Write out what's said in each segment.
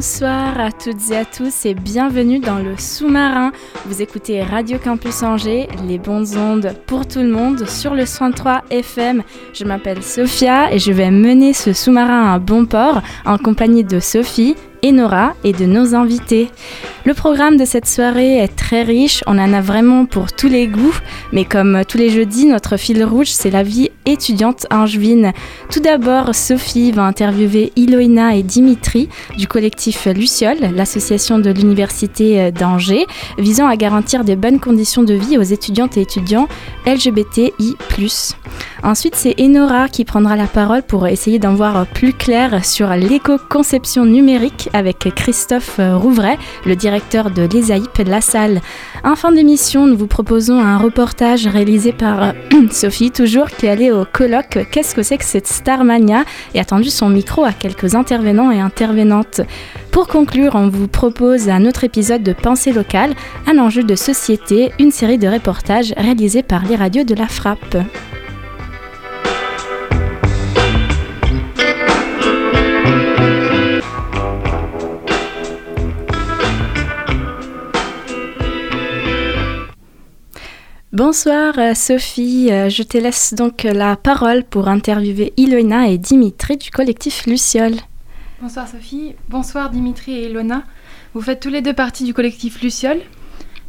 Bonsoir à toutes et à tous et bienvenue dans le sous-marin. Vous écoutez Radio Campus Angers, les bonnes ondes pour tout le monde sur le 103 FM. Je m'appelle Sophia et je vais mener ce sous-marin à bon port en compagnie de Sophie, et Nora et de nos invités. Le programme de cette soirée est très riche, on en a vraiment pour tous les goûts, mais comme tous les jeudis, notre fil rouge, c'est la vie étudiante angevine. Tout d'abord, Sophie va interviewer Iloïna et Dimitri du collectif Luciole, l'association de l'Université d'Angers, visant à garantir des bonnes conditions de vie aux étudiantes et étudiants LGBTI+. Ensuite, c'est Enora qui prendra la parole pour essayer d'en voir plus clair sur l'éco-conception numérique avec Christophe Rouvray, le directeur de l'ESAIP La Salle. En fin d'émission, nous vous proposons un reportage réalisé par Sophie, toujours qui allait au colloque Qu'est-ce que c'est que cette Starmania et a son micro à quelques intervenants et intervenantes. Pour conclure, on vous propose un autre épisode de Pensée locale, un enjeu de société, une série de reportages réalisés par les radios de la Frappe. Bonsoir Sophie, je te laisse donc la parole pour interviewer Ilona et Dimitri du collectif Luciole. Bonsoir Sophie, bonsoir Dimitri et Ilona. Vous faites tous les deux partie du collectif Luciole.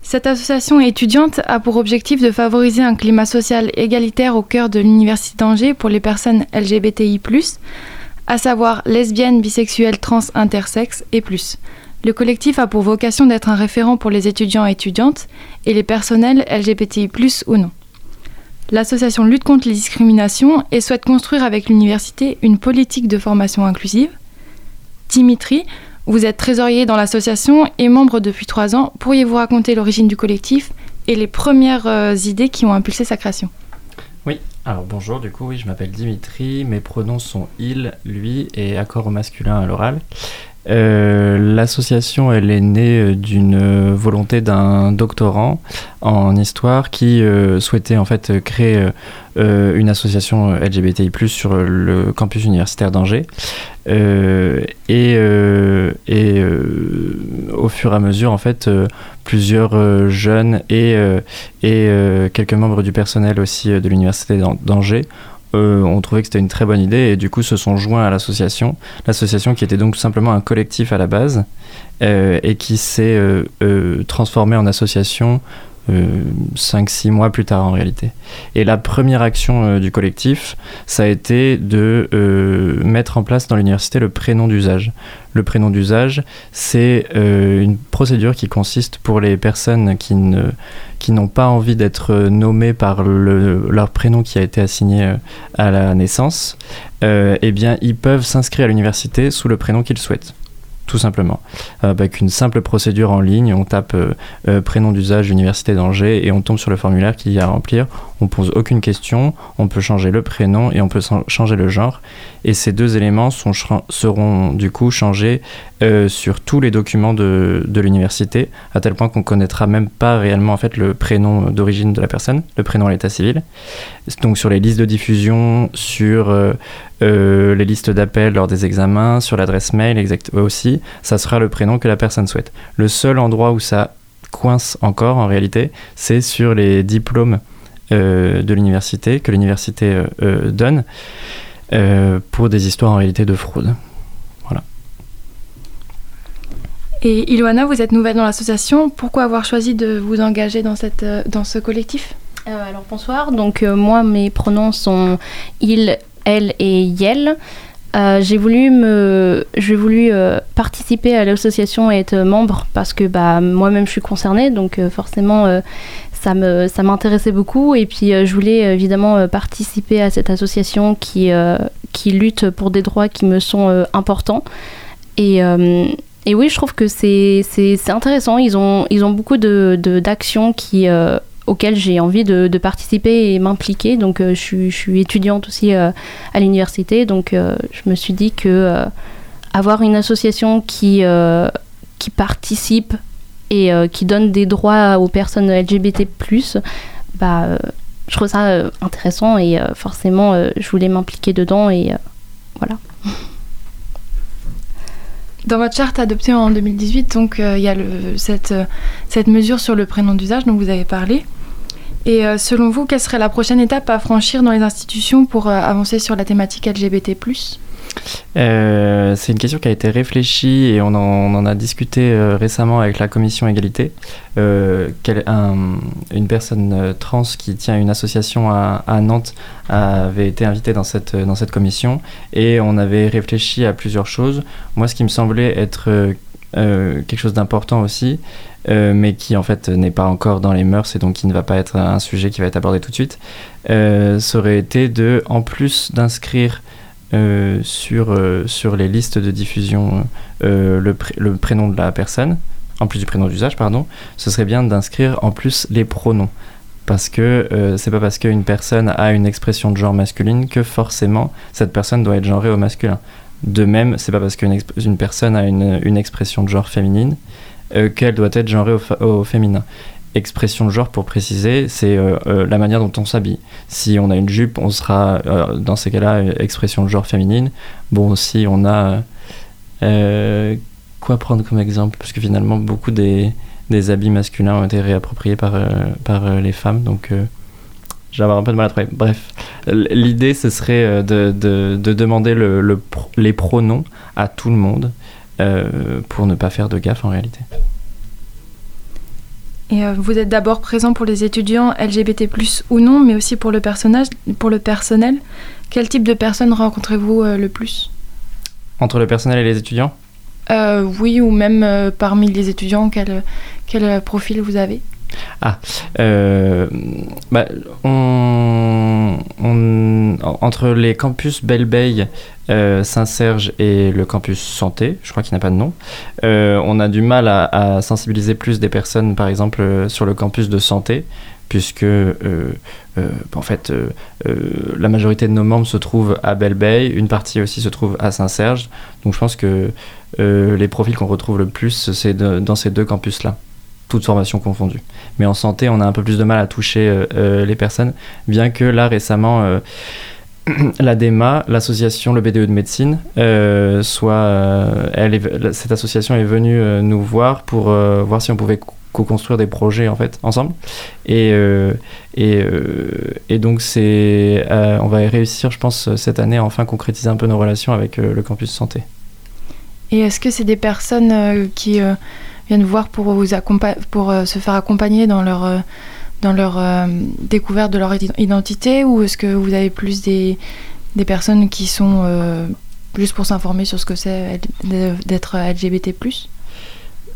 Cette association étudiante a pour objectif de favoriser un climat social égalitaire au cœur de l'Université d'Angers pour les personnes LGBTI, à savoir lesbiennes, bisexuelles, trans, intersexes et plus. Le collectif a pour vocation d'être un référent pour les étudiants et étudiantes et les personnels LGBTI, ou non. L'association lutte contre les discriminations et souhaite construire avec l'université une politique de formation inclusive. Dimitri, vous êtes trésorier dans l'association et membre depuis trois ans. Pourriez-vous raconter l'origine du collectif et les premières euh, idées qui ont impulsé sa création? Oui, alors bonjour, du coup, oui, je m'appelle Dimitri, mes pronoms sont il, lui et accord au masculin à l'oral. Euh, l'association, elle est née euh, d'une volonté d'un doctorant en histoire qui euh, souhaitait en fait créer une association LGBTI+ sur le campus universitaire d'Angers. et, et au fur et à mesure, en fait, plusieurs jeunes et, et quelques membres du personnel aussi de l'université d'Angers euh, ont trouvé que c'était une très bonne idée et du coup se sont joints à l'association. L'association qui était donc simplement un collectif à la base euh, et qui s'est euh, euh transformé en association 5-6 euh, mois plus tard en réalité. Et la première action euh, du collectif, ça a été de euh, mettre en place dans l'université le prénom d'usage. Le prénom d'usage, c'est une procédure qui consiste pour les personnes qui ne qui n'ont pas envie d'être nommées par le, leur prénom qui a été assigné à la naissance, eh bien, ils peuvent s'inscrire à l'université sous le prénom qu'ils souhaitent tout simplement. Euh, avec une simple procédure en ligne, on tape euh, euh, prénom d'usage Université d'Angers et on tombe sur le formulaire qu'il y a à remplir. On pose aucune question, on peut changer le prénom et on peut changer le genre. Et ces deux éléments sont, seront du coup changés sur tous les documents de, de l'université, à tel point qu'on connaîtra même pas réellement en fait le prénom d'origine de la personne, le prénom à l'état civil. Donc sur les listes de diffusion, sur euh, les listes d'appels lors des examens, sur l'adresse mail exactement aussi, ça sera le prénom que la personne souhaite. Le seul endroit où ça coince encore en réalité, c'est sur les diplômes euh, de l'université que l'université euh, donne pour des histoires en réalité de fraude. Voilà. Et Iloana, vous êtes nouvelle dans l'association. Pourquoi avoir choisi de vous engager dans, cette, dans ce collectif? Alors bonsoir. Donc moi, mes pronoms sont il, elle et Yel. Euh, j'ai voulu me, j'ai voulu euh, participer à l'association et être membre parce que bah moi-même je suis concernée, donc euh, forcément ça me, ça m'intéressait beaucoup et puis je voulais évidemment participer à cette association qui qui luttent pour des droits qui me sont importants. Et, et, oui, je trouve que c'est intéressant. Ils ont, ils ont beaucoup d'actions qui auxquelles j'ai envie de, participer et m'impliquer. Donc, je, suis, je, suis, étudiante aussi à l'université, donc je me suis dit que avoir une association qui, qui participe et euh, qui donne des droits aux personnes LGBT+, bah, euh, je trouve ça euh, intéressant et forcément, je voulais m'impliquer dedans et voilà. Dans votre charte adoptée en 2018, donc il y a cette, cette mesure sur le prénom d'usage dont vous avez parlé. Et selon vous, quelle serait la prochaine étape à franchir dans les institutions pour avancer sur la thématique LGBT euh, c'est une question qui a été réfléchie et on en, a discuté euh, récemment avec la commission égalité. Euh, une personne trans qui tient une association à, Nantes avait été invitée dans cette, dans cette commission et on avait réfléchi à plusieurs choses. Moi, ce qui me semblait être quelque chose d'important aussi, mais qui en fait n'est pas encore dans les mœurs et donc qui ne va pas être un sujet qui va être abordé tout de suite, ça aurait été de, en plus d'inscrire euh, sur, euh, sur les listes de diffusion euh, le, le, prénom de la personne, en plus du prénom d'usage, pardon, ce serait bien d'inscrire en plus les pronoms. Parce que c'est pas parce qu'une personne a une expression de genre masculine que forcément cette personne doit être genrée au masculin. De même, c'est pas parce qu'une une personne a une, une, expression de genre féminine qu'elle doit être genrée au, au féminin expression de genre pour préciser, c'est euh, euh, la manière dont on s'habille. Si on a une jupe, on sera euh, dans ces cas-là expression de genre féminine. Bon, si on a quoi prendre comme exemple, parce que finalement beaucoup des, des, habits masculins ont été réappropriés par, par les femmes, donc j'ai un peu de mal à trouver. Bref, l'idée ce serait de, de, de demander le, le, les pronoms à tout le monde pour ne pas faire de gaffe en réalité. Et euh, vous êtes d'abord présent pour les étudiants LGBT+, ou non, mais aussi pour le, personnage, pour le personnel. Quel type de personnes rencontrez-vous euh, le plus? Entre le personnel et les étudiants? Euh, Oui, ou même parmi les étudiants, quel, quel profil vous avez? Ah, bah, on, entre les campus Belle euh, Saint-Serge et le campus santé, je crois qu'il n'a pas de nom. Euh, on a du mal à, sensibiliser plus des personnes, par exemple, euh, sur le campus de santé, puisque en fait, la majorité de nos membres se trouvent à Belle une partie aussi se trouve à Saint-Serge. Donc je pense que les profils qu'on retrouve le plus, c'est dans ces deux campus-là toutes formations confondues. Mais en santé, on a un peu plus de mal à toucher les personnes, bien que là récemment, l'ADEMA, l'association Le BDE de médecine, euh, soit, euh, cette association est venue euh, nous voir pour voir si on pouvait co-construire des projets en fait ensemble. Et, et, et, donc c'est, on va réussir, je pense, cette année à enfin concrétiser un peu nos relations avec le campus santé. Et est-ce que c'est des personnes qui viennent voir pour, pour se faire accompagner dans leur dans leur euh, découverte de leur identité ou est-ce que vous avez plus des, des personnes qui sont euh, plus pour s'informer sur ce que c'est d'être LGBT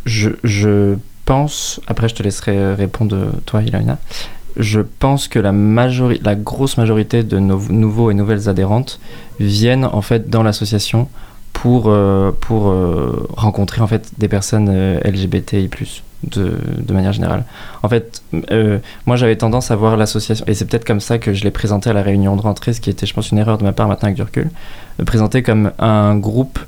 je, je pense, après je te laisserai euh, répondre toi Ilana, je pense que la, majorité, la grosse majorité de nos nouveaux et nouvelles adhérentes viennent en fait dans l'association pour, pour rencontrer en fait des personnes LGBTI+ de, de, manière générale. En fait, euh, moi j'avais tendance à voir l'association, et c'est peut-être comme ça que je l'ai présenté à la réunion de rentrée, ce qui était, je pense, une erreur de ma part maintenant avec du recul, de présenter comme un groupe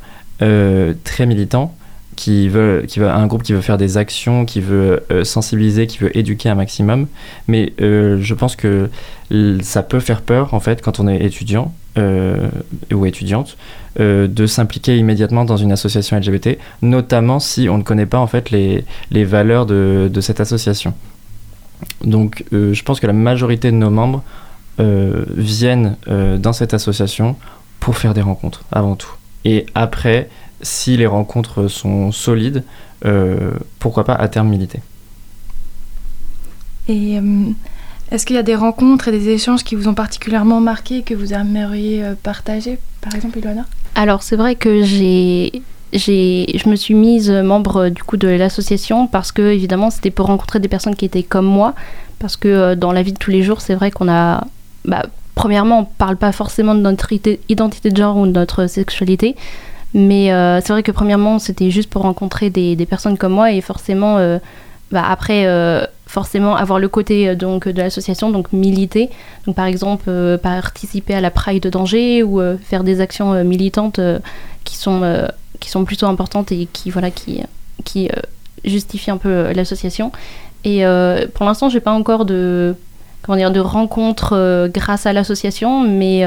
euh, très militant, qui veut, qui veut, un groupe qui veut faire des actions, qui veut euh, sensibiliser, qui veut éduquer un maximum. Mais je pense que ça peut faire peur, en fait, quand on est étudiant ou étudiante, euh, de s'impliquer immédiatement dans une association LGBT, notamment si on ne connaît pas en fait les, les valeurs de, de, cette association. Donc euh, je pense que la majorité de nos membres euh, viennent dans cette association pour faire des rencontres avant tout. Et après, si les rencontres sont solides, pourquoi pas à terme militer. Et est-ce qu'il y a des rencontres et des échanges qui vous ont particulièrement marqué et que vous aimeriez partager, par exemple, Ilona? Alors c'est vrai que j'ai je me suis mise membre du coup de l'association parce que évidemment c'était pour rencontrer des personnes qui étaient comme moi parce que euh, dans la vie de tous les jours c'est vrai qu'on a bah, premièrement, on parle pas forcément de notre identité de genre ou de notre sexualité. Mais euh, c'est vrai que premièrement, c'était juste pour rencontrer des, personnes comme moi et forcément, euh, bah, après, euh, forcément avoir le côté donc de l'association, donc militer. Donc par exemple, participer à la Pride d'Angers ou faire des actions militantes qui sont qui sont plutôt importantes et qui voilà qui qui justifient un peu l'association. Et pour l'instant, j'ai pas encore de comment dire de rencontres grâce à l'association, mais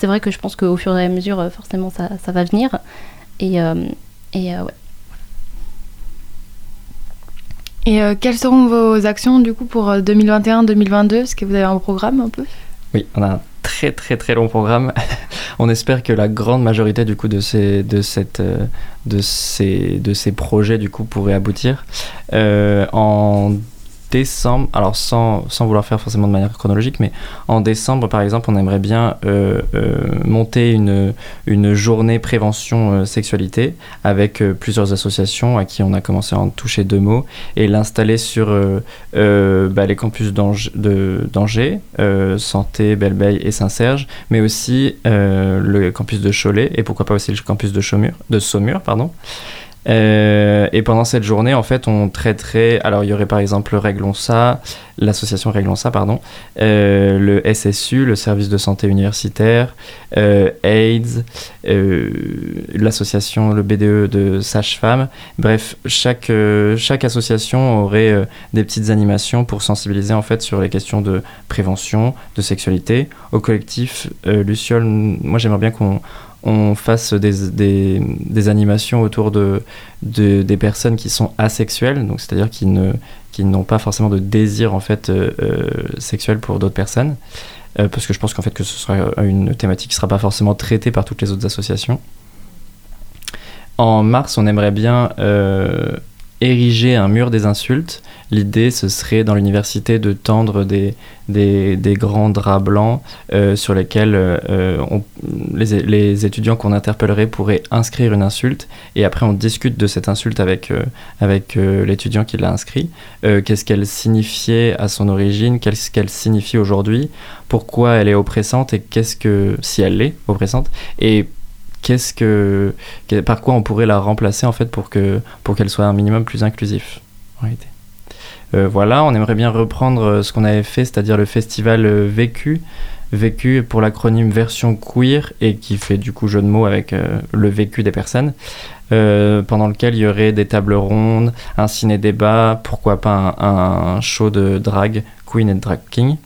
c'est vrai que je pense qu'au fur et à mesure, euh, forcément, ça, ça va venir. Et, euh, et euh, ouais. Et quelles seront vos actions du coup pour 2021-2022 Est-ce que vous avez un programme un peu? Oui, on a un très très très long programme. on espère que la grande majorité du coup de ces de cette de ces de ces projets du coup pourraient aboutir en décembre, alors sans, sans, vouloir faire forcément de manière chronologique, mais en décembre, par exemple, on aimerait bien euh, euh, monter une, une journée prévention euh, sexualité avec plusieurs associations à qui on a commencé à en toucher deux mots et l'installer sur bah, les campus d'Angers, Santé, Belle-Beille et Saint-Serge, mais aussi le campus de Cholet et pourquoi pas aussi le campus de, de Saumur. Pardon. Euh, et pendant cette journée, en fait, on traiterait. Alors, il y aurait par exemple Réglons ça, l'association Réglons ça, pardon, euh, le SSU, le service de santé universitaire, euh, AIDS, l'association, le BDE de Sage-Femme. Bref, chaque, chaque association aurait des petites animations pour sensibiliser en fait sur les questions de prévention, de sexualité. Au collectif Luciole, moi j'aimerais bien qu'on on fasse des, des, animations autour de, de, des personnes qui sont asexuelles, donc c'est-à-dire qui ne qui n'ont pas forcément de désir en fait euh, euh, sexuel pour d'autres personnes, euh, parce que je pense qu'en fait que ce sera une thématique qui sera pas forcément traitée par toutes les autres associations. En mars, on aimerait bien ériger un mur des insultes. L'idée, ce serait dans l'université de tendre des, grands draps blancs euh, sur lesquels euh, les, étudiants qu'on interpellerait pourraient inscrire une insulte. Et après on discute de cette insulte avec, euh, l'étudiant qui l'a inscrit. qu'est-ce qu'elle signifiait à son origine, qu'est-ce qu'elle signifie aujourd'hui, pourquoi elle est oppressante? Et qu'est-ce que, si elle l'est oppressante, et qu'est-ce que, par quoi on pourrait la remplacer en fait pour que pour qu'elle soit un minimum plus inclusif. Euh, voilà, on aimerait bien reprendre euh, ce qu'on avait fait, c'est-à-dire le festival euh, Vécu, Vécu pour l'acronyme version queer et qui fait du coup jeu de mots avec le vécu des personnes. pendant lequel il y aurait des tables rondes, un ciné-débat, pourquoi pas un, un, show de drag, Queen et Drag King.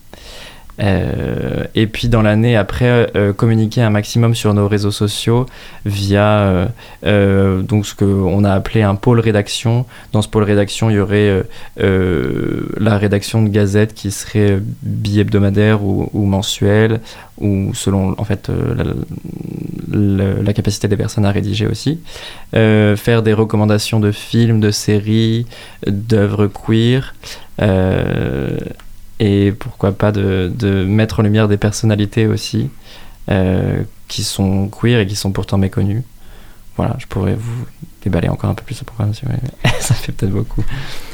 Euh, et puis dans l'année après, euh, communiquer un maximum sur nos réseaux sociaux via euh, donc ce qu'on a appelé un pôle rédaction. Dans ce pôle rédaction, il y aurait la rédaction de gazette qui serait bi-hebdomadaire ou, mensuelle, ou selon en fait la, capacité des personnes à rédiger aussi. faire des recommandations de films, de séries, d'œuvres queer et pourquoi pas de, mettre en lumière des personnalités aussi euh, qui sont queer et qui sont pourtant méconnues. Voilà, je pourrais vous déballer encore un peu plus ce programme, ça fait peut-être beaucoup.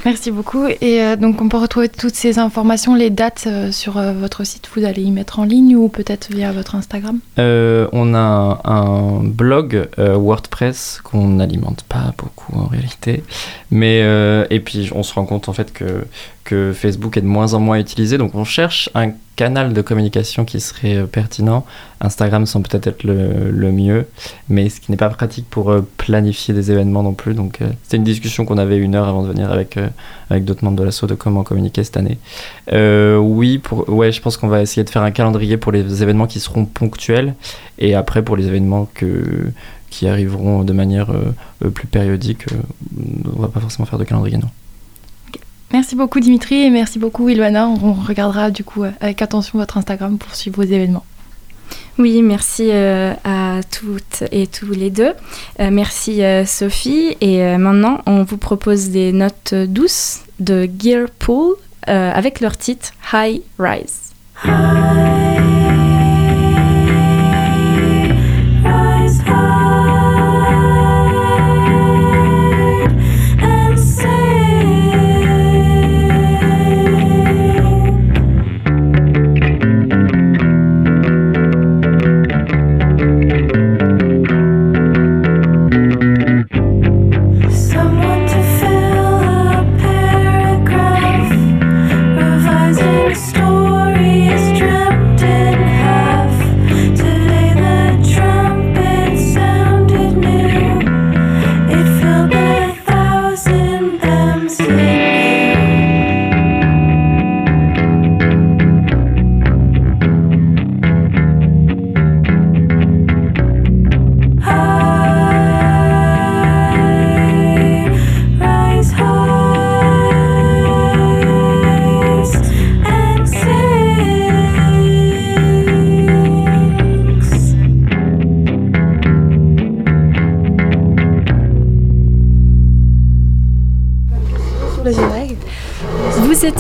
Merci beaucoup. Et euh, donc, on peut retrouver toutes ces informations, les dates euh, sur votre site. Vous allez y mettre en ligne ou peut-être via votre Instagram? On a un, blog WordPress qu'on n'alimente pas beaucoup en réalité. Mais, et puis, on se rend compte en fait que que Facebook est de moins en moins utilisé. Donc on cherche un canal de communication qui serait euh, pertinent. Instagram semble peut-être être le, mieux, mais ce qui n'est pas pratique pour euh, planifier des événements non plus. Donc euh, c'était une discussion qu'on avait une heure avant de venir avec, avec d'autres membres de l'assaut de comment communiquer cette année. oui, pour, ouais, je pense qu'on va essayer de faire un calendrier pour les événements qui seront ponctuels et après pour les événements que qui arriveront de manière plus périodique, on va pas forcément faire de calendrier, non. Merci beaucoup Dimitri et merci beaucoup Ilwana. On regardera du coup avec attention votre Instagram pour suivre vos événements. Oui, merci euh, à toutes et tous les deux. Euh, merci euh, Sophie. Et maintenant, on vous propose des notes douces de Gearpool avec leur titre High Rise.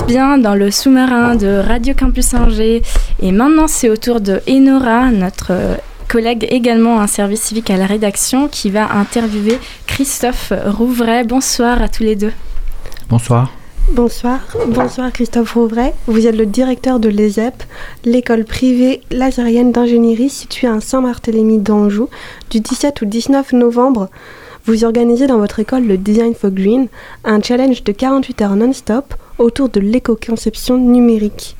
Êtes bien dans le sous-marin de Radio Campus Angers et maintenant c'est au tour de Enora, notre collègue également un service civique à la rédaction qui va interviewer Christophe Rouvray. Bonsoir à tous les deux. Bonsoir. Bonsoir, bonsoir Christophe Rouvray. Vous êtes le directeur de l'ESEP, l'école privée lazarienne d'ingénierie située à Saint-Barthélemy d'Anjou, du 17 au 19 novembre vous organisez dans votre école le Design for Green, un challenge de 48 heures non-stop autour de l'éco-conception numérique.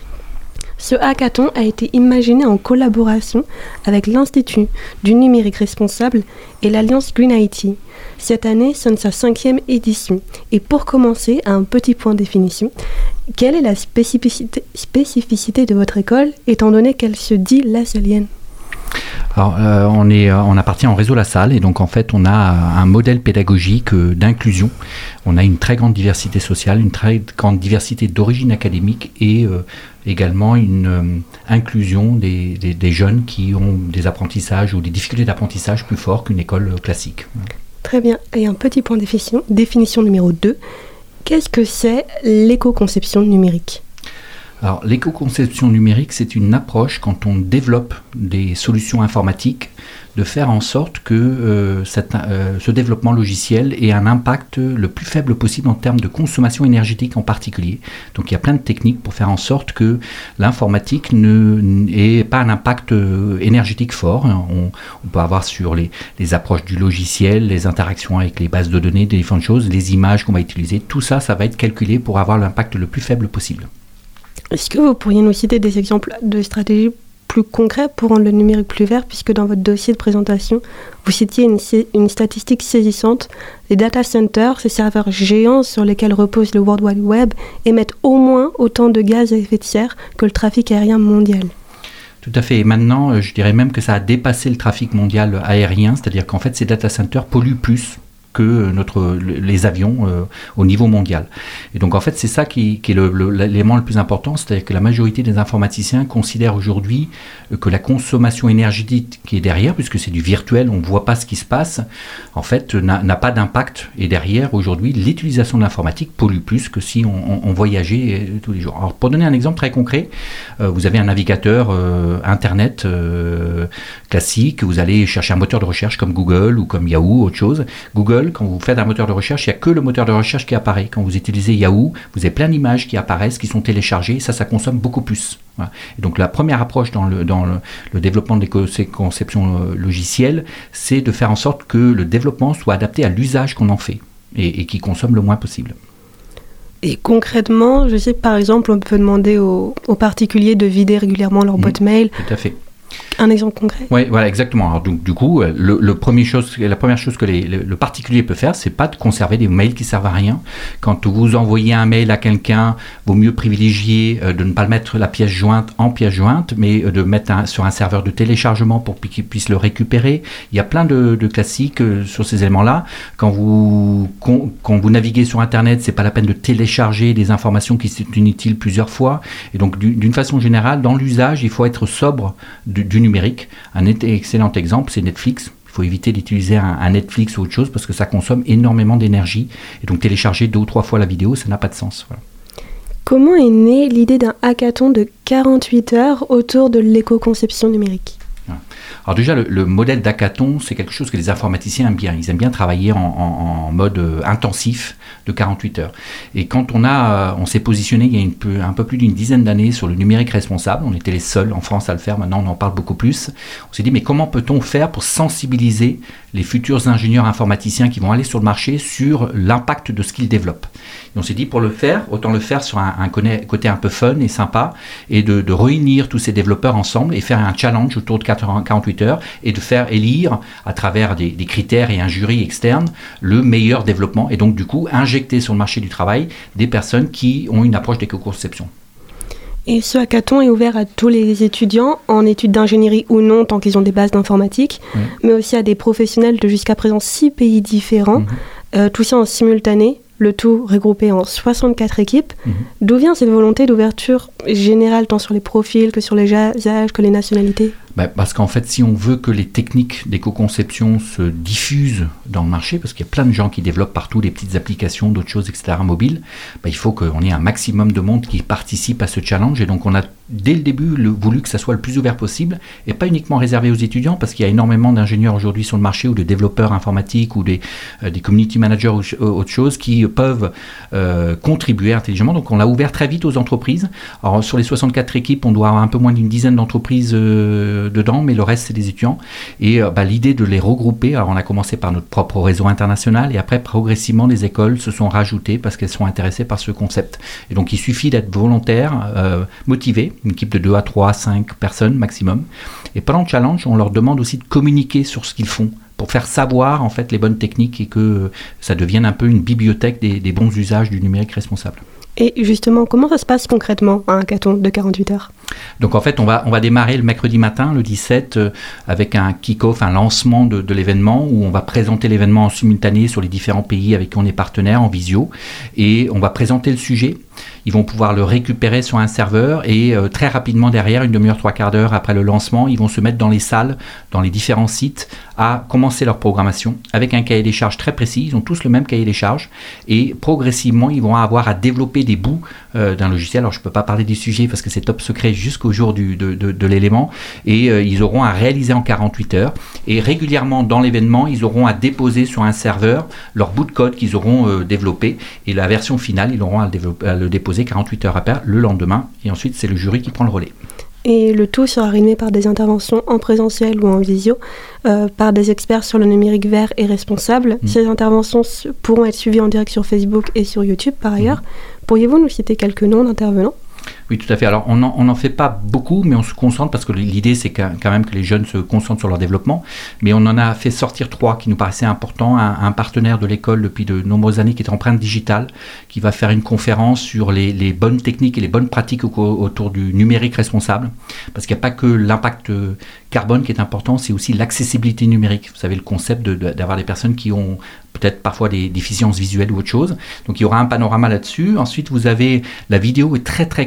Ce hackathon a été imaginé en collaboration avec l'Institut du numérique responsable et l'Alliance Green IT. Cette année sonne sa cinquième édition. Et pour commencer, un petit point de définition. Quelle est la spécificité, de votre école, étant donné qu'elle se dit lasalienne alors, euh, on, est, euh, on appartient au réseau La Salle et donc en fait on a un modèle pédagogique euh, d'inclusion. On a une très grande diversité sociale, une très grande diversité d'origine académique et également une inclusion des, des, jeunes qui ont des apprentissages ou des difficultés d'apprentissage plus forts qu'une école classique. Très bien. Et un petit point définition, définition numéro 2. Qu'est-ce que c'est l'éco-conception numérique? Alors, l'éco-conception numérique, c'est une approche quand on développe des solutions informatiques, de faire en sorte que euh, euh, ce développement logiciel ait un impact le plus faible possible en termes de consommation énergétique en particulier. Donc, il y a plein de techniques pour faire en sorte que l'informatique n'ait pas un impact euh, énergétique fort. On, peut avoir sur les, approches du logiciel, les interactions avec les bases de données, des différentes choses, les images qu'on va utiliser. Tout ça, ça va être calculé pour avoir l'impact le plus faible possible. Est-ce que vous pourriez nous citer des exemples de stratégies plus concrets pour rendre le numérique plus vert, puisque dans votre dossier de présentation, vous citiez une, statistique saisissante. Les data centers, ces serveurs géants sur lesquels repose le World Wide Web, émettent au moins autant de gaz à effet de serre que le trafic aérien mondial. Tout à fait. Et maintenant, euh, je dirais même que ça a dépassé le trafic mondial aérien, c'est-à-dire qu'en fait, ces data centers polluent plus que notre, les avions euh, au niveau mondial. Et donc en fait c'est ça qui, est l'élément le, plus important, c'est-à-dire que la majorité des informaticiens considèrent aujourd'hui euh, que la consommation énergétique qui est derrière, puisque c'est du virtuel, on ne voit pas ce qui se passe, en fait n'a pas d'impact. Et derrière aujourd'hui l'utilisation de l'informatique pollue plus que si on, on, voyageait euh, tous les jours. Alors pour donner un exemple très concret, vous avez un navigateur internet classique, vous allez chercher un moteur de recherche comme Google ou comme Yahoo, autre chose. Google quand vous faites un moteur de recherche, il n'y a que le moteur de recherche qui apparaît. Quand vous utilisez Yahoo, vous avez plein d'images qui apparaissent, qui sont téléchargées, et ça, ça consomme beaucoup plus. Et donc la première approche dans le, dans le, développement des conceptions euh, logicielles, c'est de faire en sorte que le développement soit adapté à l'usage qu'on en fait et, qui consomme le moins possible. Et concrètement, je sais par exemple, on peut demander aux, particuliers de vider régulièrement leur mmh. boîte mail. Tout à fait. Un exemple concret? Oui, voilà, exactement. Alors, donc, du coup, euh, le, premier chose, la première chose que le, particulier peut faire, c'est pas de conserver des mails qui servent à rien. Quand vous envoyez un mail à quelqu'un, vaut mieux privilégier euh, de ne pas le mettre la pièce jointe en pièce jointe, mais euh, de mettre sur un serveur de téléchargement pour qu'il puisse le récupérer. Il y a plein de, classiques sur ces éléments-là. Quand vous, quand, vous naviguez sur Internet, c'est pas la peine de télécharger des informations qui sont inutiles plusieurs fois. Et donc, d'une façon générale, dans l'usage, il faut être sobre du, du Un excellent exemple, c'est Netflix. Il faut éviter d'utiliser un, Netflix ou autre chose parce que ça consomme énormément d'énergie. Et donc télécharger deux ou trois fois la vidéo, ça n'a pas de sens. Comment est née l'idée d'un hackathon de 48 heures autour de l'éco-conception numérique? Alors déjà, le, modèle d'hackathon, c'est quelque chose que les informaticiens aiment bien. Ils aiment bien travailler en, mode euh, intensif de 48 heures. Et quand on a, on s'est positionné il y a un peu plus d'une dizaine d'années sur le numérique responsable, on était les seuls en France à le faire, maintenant on en parle beaucoup plus, on s'est dit mais comment peut-on faire pour sensibiliser les futurs ingénieurs informaticiens qui vont aller sur le marché sur l'impact de ce qu'ils développent. Et on s'est dit pour le faire, autant le faire sur un, côté un peu fun et sympa, et de, réunir tous ces développeurs ensemble et faire un challenge autour de 48 heures et de faire élire à travers des, critères et un jury externe le meilleur développement et donc du coup injecter sur le marché du travail des personnes qui ont une approche d'éco-conception. Et ce hackathon est ouvert à tous les étudiants en études d'ingénierie ou non, tant qu'ils ont des bases d'informatique, mais aussi à des professionnels de jusqu'à présent six pays différents, mhm. euh, tout ça en simultané, le tout regroupé en 64 équipes. Mhm. D'où vient cette volonté d'ouverture générale, tant sur les profils que sur les âges, que les nationalités? Bah, Parce qu'en fait, si on veut que les techniques d'éco-conception se diffusent dans le marché, parce qu'il y a plein de gens qui développent partout des petites applications, d'autres choses, etc., mobiles, bah, il faut qu'on ait un maximum de monde qui participe à ce challenge. Et donc, on a dès le début voulu que ça soit le plus ouvert possible et pas uniquement réservé aux étudiants parce qu'il y a énormément d'ingénieurs aujourd'hui sur le marché ou de développeurs informatiques ou des, euh, community managers ou autre chose qui peuvent euh, contribuer intelligemment. Donc on l'a ouvert très vite aux entreprises. Alors sur les 64 équipes, on doit avoir un peu moins d'une dizaine d'entreprises euh, dedans, mais le reste c'est des étudiants. Et bah, l'idée de les regrouper, alors on a commencé par notre propre réseau international et après progressivement les écoles se sont rajoutées parce qu'elles sont intéressées par ce concept. Et donc il suffit d'être volontaire, motivé une équipe de 2 à 3 à 5 personnes maximum. Et pendant le challenge, on leur demande aussi de communiquer sur ce qu'ils font pour faire savoir en fait les bonnes techniques et que ça devienne un peu une bibliothèque des, bons usages du numérique responsable. Et justement, comment ça se passe concrètement un hackathon de 48 heures? Donc en fait, on va, on va démarrer le mercredi matin, le 17, euh, avec un kick-off, un lancement de, de l'événement où on va présenter l'événement en simultané sur les différents pays avec qui on est partenaire en visio. Et on va présenter le sujet ils vont pouvoir le récupérer sur un serveur et euh, très rapidement derrière, une demi-heure, trois quarts d'heure après le lancement, ils vont se mettre dans les salles, dans les différents sites, à commencer leur programmation avec un cahier des charges très précis. Ils ont tous le même cahier des charges et progressivement, ils vont avoir à développer des bouts euh, d'un logiciel. Alors, je ne peux pas parler du sujet parce que c'est top secret jusqu'au jour du, de, de, l'élément et euh, ils auront à réaliser en 48 heures. Et régulièrement dans l'événement, ils auront à déposer sur un serveur leur bout de code qu'ils auront développé et la version finale, ils auront à le, à le déposer 48 heures après, le lendemain, et ensuite c'est le jury qui prend le relais. Et le tout sera rythmé par des interventions en présentiel ou en visio, euh, par des experts sur le numérique vert et responsable. Mm. Ces interventions pourront être suivies en direct sur Facebook et sur YouTube par ailleurs. Mm. Pourriez-vous nous citer quelques noms d'intervenants? Oui, tout à fait. Alors, on n'en fait pas beaucoup, mais on se concentre parce que l'idée, c'est quand même que les jeunes se concentrent sur leur développement. Mais on en a fait sortir trois qui nous paraissaient importants. Un, partenaire de l'école depuis de nombreuses années qui est Empreinte Digitale, qui va faire une conférence sur les, bonnes techniques et les bonnes pratiques autour du numérique responsable. Parce qu'il n'y a pas que l'impact carbone qui est important, c'est aussi l'accessibilité numérique. Vous savez, le concept d'avoir des personnes qui ont peut-être parfois des déficiences visuelles ou autre chose. Donc il y aura un panorama là-dessus. Ensuite, vous avez la vidéo est très très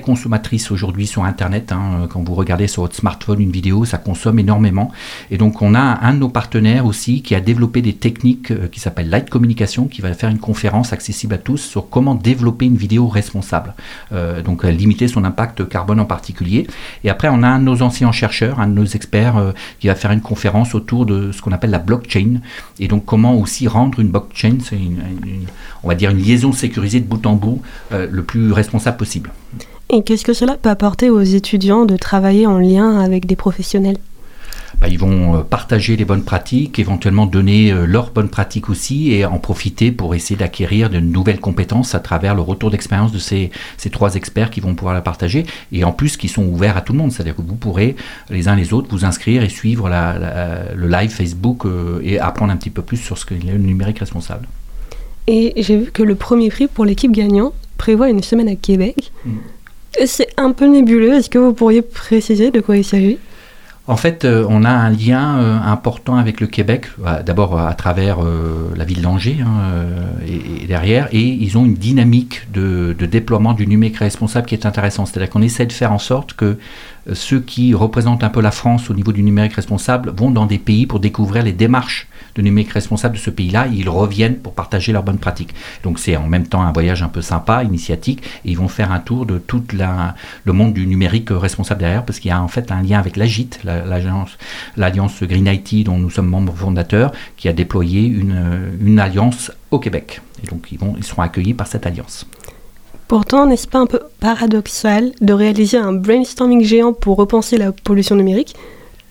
aujourd'hui sur Internet. Hein. Quand vous regardez sur votre smartphone une vidéo, ça consomme énormément. Et donc on a un de nos partenaires aussi qui a développé des techniques euh, qui s'appelle Light Communication, qui va faire une conférence accessible à tous sur comment développer une vidéo responsable. Euh, donc limiter son impact carbone en particulier. Et après, on a un de nos anciens chercheurs, un de nos experts euh, qui va faire une conférence autour de ce qu'on appelle la blockchain et donc comment aussi rendre une blockchain, c'est une, on va dire une liaison sécurisée de bout en bout, euh, le plus responsable possible. Et qu'est-ce que cela peut apporter aux étudiants de travailler en lien avec des professionnels? Bah, ils vont euh, partager les bonnes pratiques, éventuellement donner euh, leurs bonnes pratiques aussi et en profiter pour essayer d'acquérir de nouvelles compétences à travers le retour d'expérience de ces, ces, trois experts qui vont pouvoir la partager et en plus qui sont ouverts à tout le monde. C'est-à-dire que vous pourrez les uns les autres vous inscrire et suivre le live Facebook euh, et apprendre un petit peu plus sur ce qu'est le numérique responsable. Et j'ai vu que le premier prix pour l'équipe gagnante prévoit une semaine à Québec. Mm. C'est un peu nébuleux. Est-ce que vous pourriez préciser de quoi il s'agit? En fait, euh, on a un lien euh, important avec le Québec, euh, d'abord à travers la ville d'Angers hein, et, derrière, et ils ont une dynamique de, de déploiement du numérique responsable qui est intéressante. C'est-à-dire qu'on essaie de faire en sorte que ceux qui représentent un peu la France au niveau du numérique responsable vont dans des pays pour découvrir les démarches de numérique responsable de ce pays-là ils reviennent pour partager leurs bonnes pratiques. Donc c'est en même temps un voyage un peu sympa, initiatique, et ils vont faire un tour de tout le monde du numérique responsable derrière parce qu'il y a en fait un lien avec l'AGIT, l'alliance Green IT dont nous sommes membres fondateurs, qui a déployé une, une alliance au Québec. Et donc ils seront accueillis par cette alliance. Pourtant, n'est-ce pas un peu paradoxal de réaliser un brainstorming géant pour repenser la pollution numérique?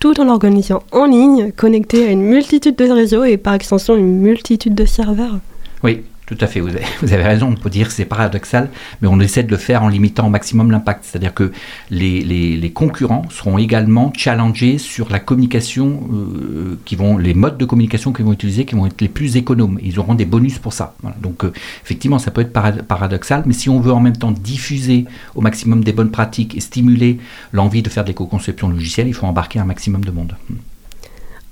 Tout en l'organisant en ligne, connecté à une multitude de réseaux et par extension une multitude de serveurs. Oui, tout à fait, vous avez, raison, on peut dire que c'est paradoxal, mais on essaie de le faire en limitant au maximum l'impact. C'est-à-dire que les, concurrents seront également challengés sur la communication, euh, qui vont, les modes de communication qu'ils vont utiliser, qui vont être les plus économes. Ils auront des bonus pour ça. Donc euh, effectivement, ça peut être paradoxal, mais si on veut en même temps diffuser au maximum des bonnes pratiques et stimuler l'envie de faire de l'éco-conception logicielle, il faut embarquer un maximum de monde.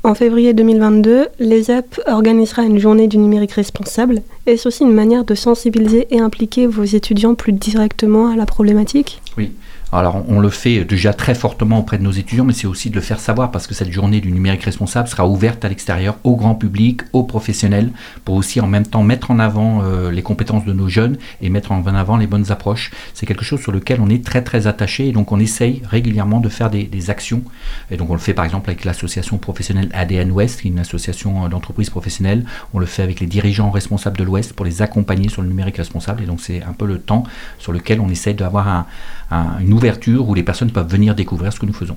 En février 2022, l'ESEP organisera une journée du numérique responsable. Est-ce aussi une manière de sensibiliser et impliquer vos étudiants plus directement à la problématique? Oui. Alors on le fait déjà très fortement auprès de nos étudiants, mais c'est aussi de le faire savoir parce que cette journée du numérique responsable sera ouverte à l'extérieur, au grand public, aux professionnels, pour aussi en même temps mettre en avant euh, les compétences de nos jeunes et mettre en avant les bonnes approches. C'est quelque chose sur lequel on est très très attaché et donc on essaye régulièrement de faire des, actions. Et donc on le fait par exemple avec l'association professionnelle ADN Ouest, qui est une association d'entreprises professionnelles. On le fait avec les dirigeants responsables de l'Ouest pour les accompagner sur le numérique responsable. Et donc c'est un peu le temps sur lequel on essaye d'avoir un, une où les personnes peuvent venir découvrir ce que nous faisons.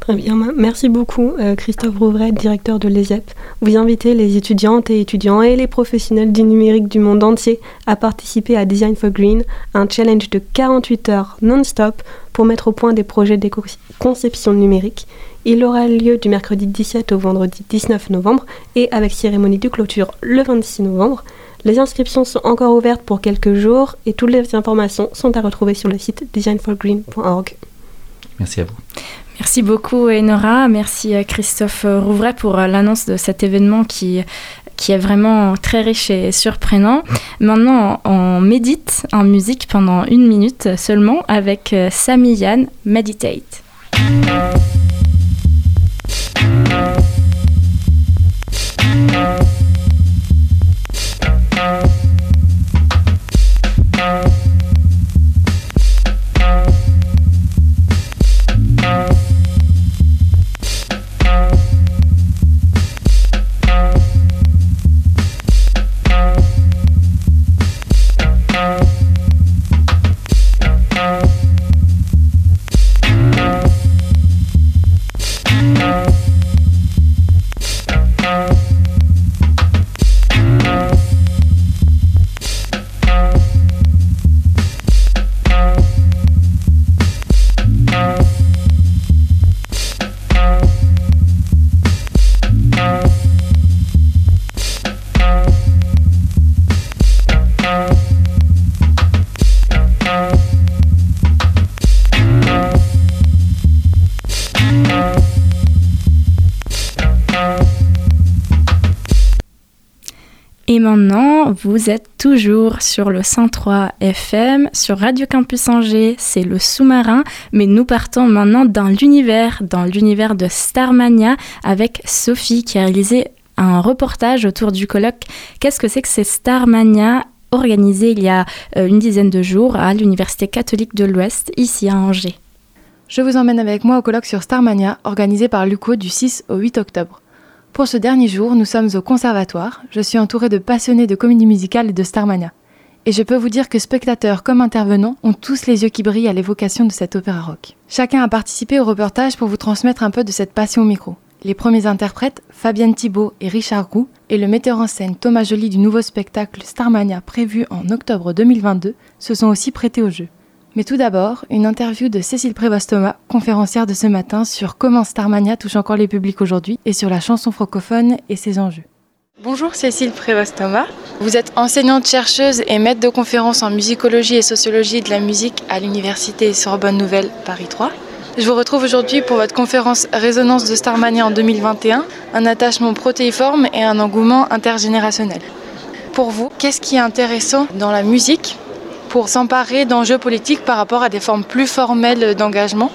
Très bien, merci beaucoup euh, Christophe Rouvray, directeur de l'ESEP. Vous invitez les étudiantes et étudiants et les professionnels du numérique du monde entier à participer à Design for Green, un challenge de 48 heures non-stop pour mettre au point des projets de conception numérique. Il aura lieu du mercredi 17 au vendredi 19 novembre et avec cérémonie de clôture le 26 novembre. Les inscriptions sont encore ouvertes pour quelques jours et toutes les informations sont à retrouver sur le site designforgreen.org. Merci à vous. Merci beaucoup Enora, merci euh, Christophe Rouvray pour euh, l'annonce de cet événement qui, qui est vraiment très riche et surprenant. Maintenant, on médite en musique pendant une minute seulement avec euh, Sami Yann, Meditate. Vous êtes toujours sur le 103 FM, sur Radio Campus Angers, c'est le sous-marin, mais nous partons maintenant dans l'univers, dans l'univers de Starmania, avec Sophie qui a réalisé un reportage autour du colloque Qu'est-ce que c'est que c'est Starmania organisé il y a euh, une dizaine de jours à l'Université catholique de l'Ouest, ici à Angers. Je vous emmène avec moi au colloque sur Starmania, organisé par l'UCO du 6 au 8 octobre. Pour ce dernier jour, nous sommes au conservatoire. Je suis entourée de passionnés de comédie musicale et de Starmania. Et je peux vous dire que spectateurs comme intervenants ont tous les yeux qui brillent à l'évocation de cet opéra rock. Chacun a participé au reportage pour vous transmettre un peu de cette passion au micro. Les premiers interprètes, Fabienne Thibault et Richard Roux, et le metteur en scène Thomas Joly du nouveau spectacle Starmania prévu en octobre 2022, se sont aussi prêtés au jeu. Mais tout d'abord, une interview de Cécile Prévost-Thomas, conférencière de ce matin sur comment Starmania touche encore les publics aujourd'hui et sur la chanson francophone et ses enjeux. Bonjour Cécile Prévost-Thomas. Vous êtes enseignante chercheuse et maître de conférences en musicologie et sociologie de la musique à l'Université Sorbonne Nouvelle Paris 3. Je vous retrouve aujourd'hui pour votre conférence Résonance de Starmania en 2021, un attachement protéiforme et un engouement intergénérationnel. Pour vous, qu'est-ce qui est intéressant dans la musique pour s'emparer d'enjeux politiques par rapport à des formes plus formelles d'engagement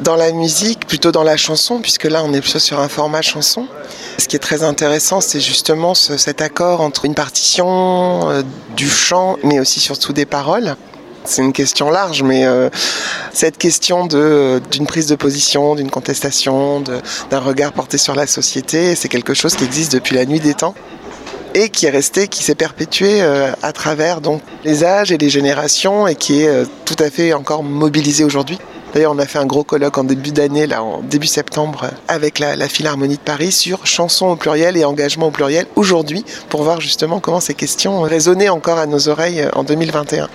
dans la musique, plutôt dans la chanson, puisque là on est plutôt sur un format chanson. Ce qui est très intéressant, c'est justement cet accord entre une partition, euh, du chant, mais aussi surtout des paroles. C'est une question large, mais euh, cette question d'une prise de position, d'une contestation, d'un regard porté sur la société, c'est quelque chose qui existe depuis la nuit des temps et qui est resté, qui s'est perpétué euh, à travers donc les âges et les générations et qui est euh, tout à fait encore mobilisé aujourd'hui. D'ailleurs, on a fait un gros colloque en début d'année, là, en début septembre, avec la, la, Philharmonie de Paris sur chansons au pluriel et engagement au pluriel aujourd'hui, pour voir justement comment ces questions résonnaient encore à nos oreilles euh, en 2021.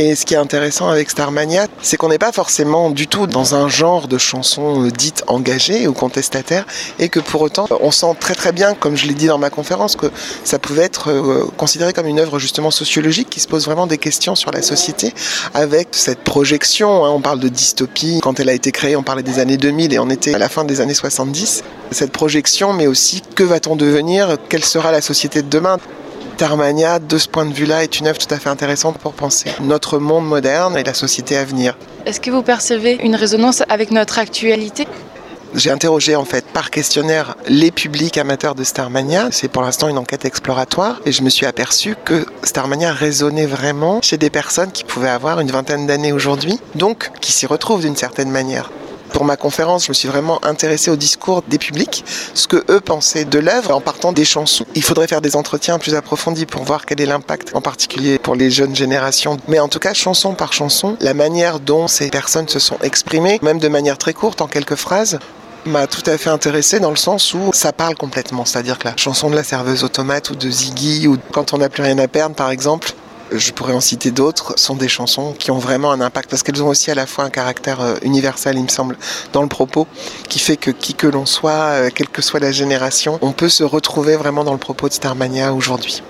Et ce qui est intéressant avec Starmania, c'est qu'on n'est pas forcément du tout dans un genre de chanson euh, dite engagée ou contestataire, et que pour autant, on sent très très bien, comme je l'ai dit dans ma conférence, que ça pouvait être euh, considéré comme une œuvre justement sociologique qui se pose vraiment des questions sur la société, avec cette projection. Hein. on parle de dystopie. Quand elle a été créée, on parlait des années 2000 et on était à la fin des années 70. Cette projection, mais aussi que va-t-on devenir? Quelle sera la société de demain? Starmania, de ce point de vue-là, est une œuvre tout à fait intéressante pour penser notre monde moderne et la société à venir. Est-ce que vous percevez une résonance avec notre actualité? J'ai interrogé en fait par questionnaire les publics amateurs de Starmania. C'est pour l'instant une enquête exploratoire et je me suis aperçu que Starmania résonnait vraiment chez des personnes qui pouvaient avoir une vingtaine d'années aujourd'hui, donc qui s'y retrouvent d'une certaine manière. Pour ma conférence, je me suis vraiment intéressé au discours des publics, ce que eux pensaient de l'œuvre en partant des chansons. Il faudrait faire des entretiens plus approfondis pour voir quel est l'impact, en particulier pour les jeunes générations. Mais en tout cas, chanson par chanson, la manière dont ces personnes se sont exprimées, même de manière très courte, en quelques phrases, m'a tout à fait intéressé dans le sens où ça parle complètement. C'est-à-dire que la chanson de la serveuse automate ou de Ziggy ou quand on n'a plus rien à perdre, par exemple, je pourrais en citer d'autres, sont des chansons qui ont vraiment un impact parce qu'elles ont aussi à la fois un caractère euh, universel, il me semble, dans le propos, qui fait que qui que l'on soit, euh, quelle que soit la génération, on peut se retrouver vraiment dans le propos de Starmania aujourd'hui.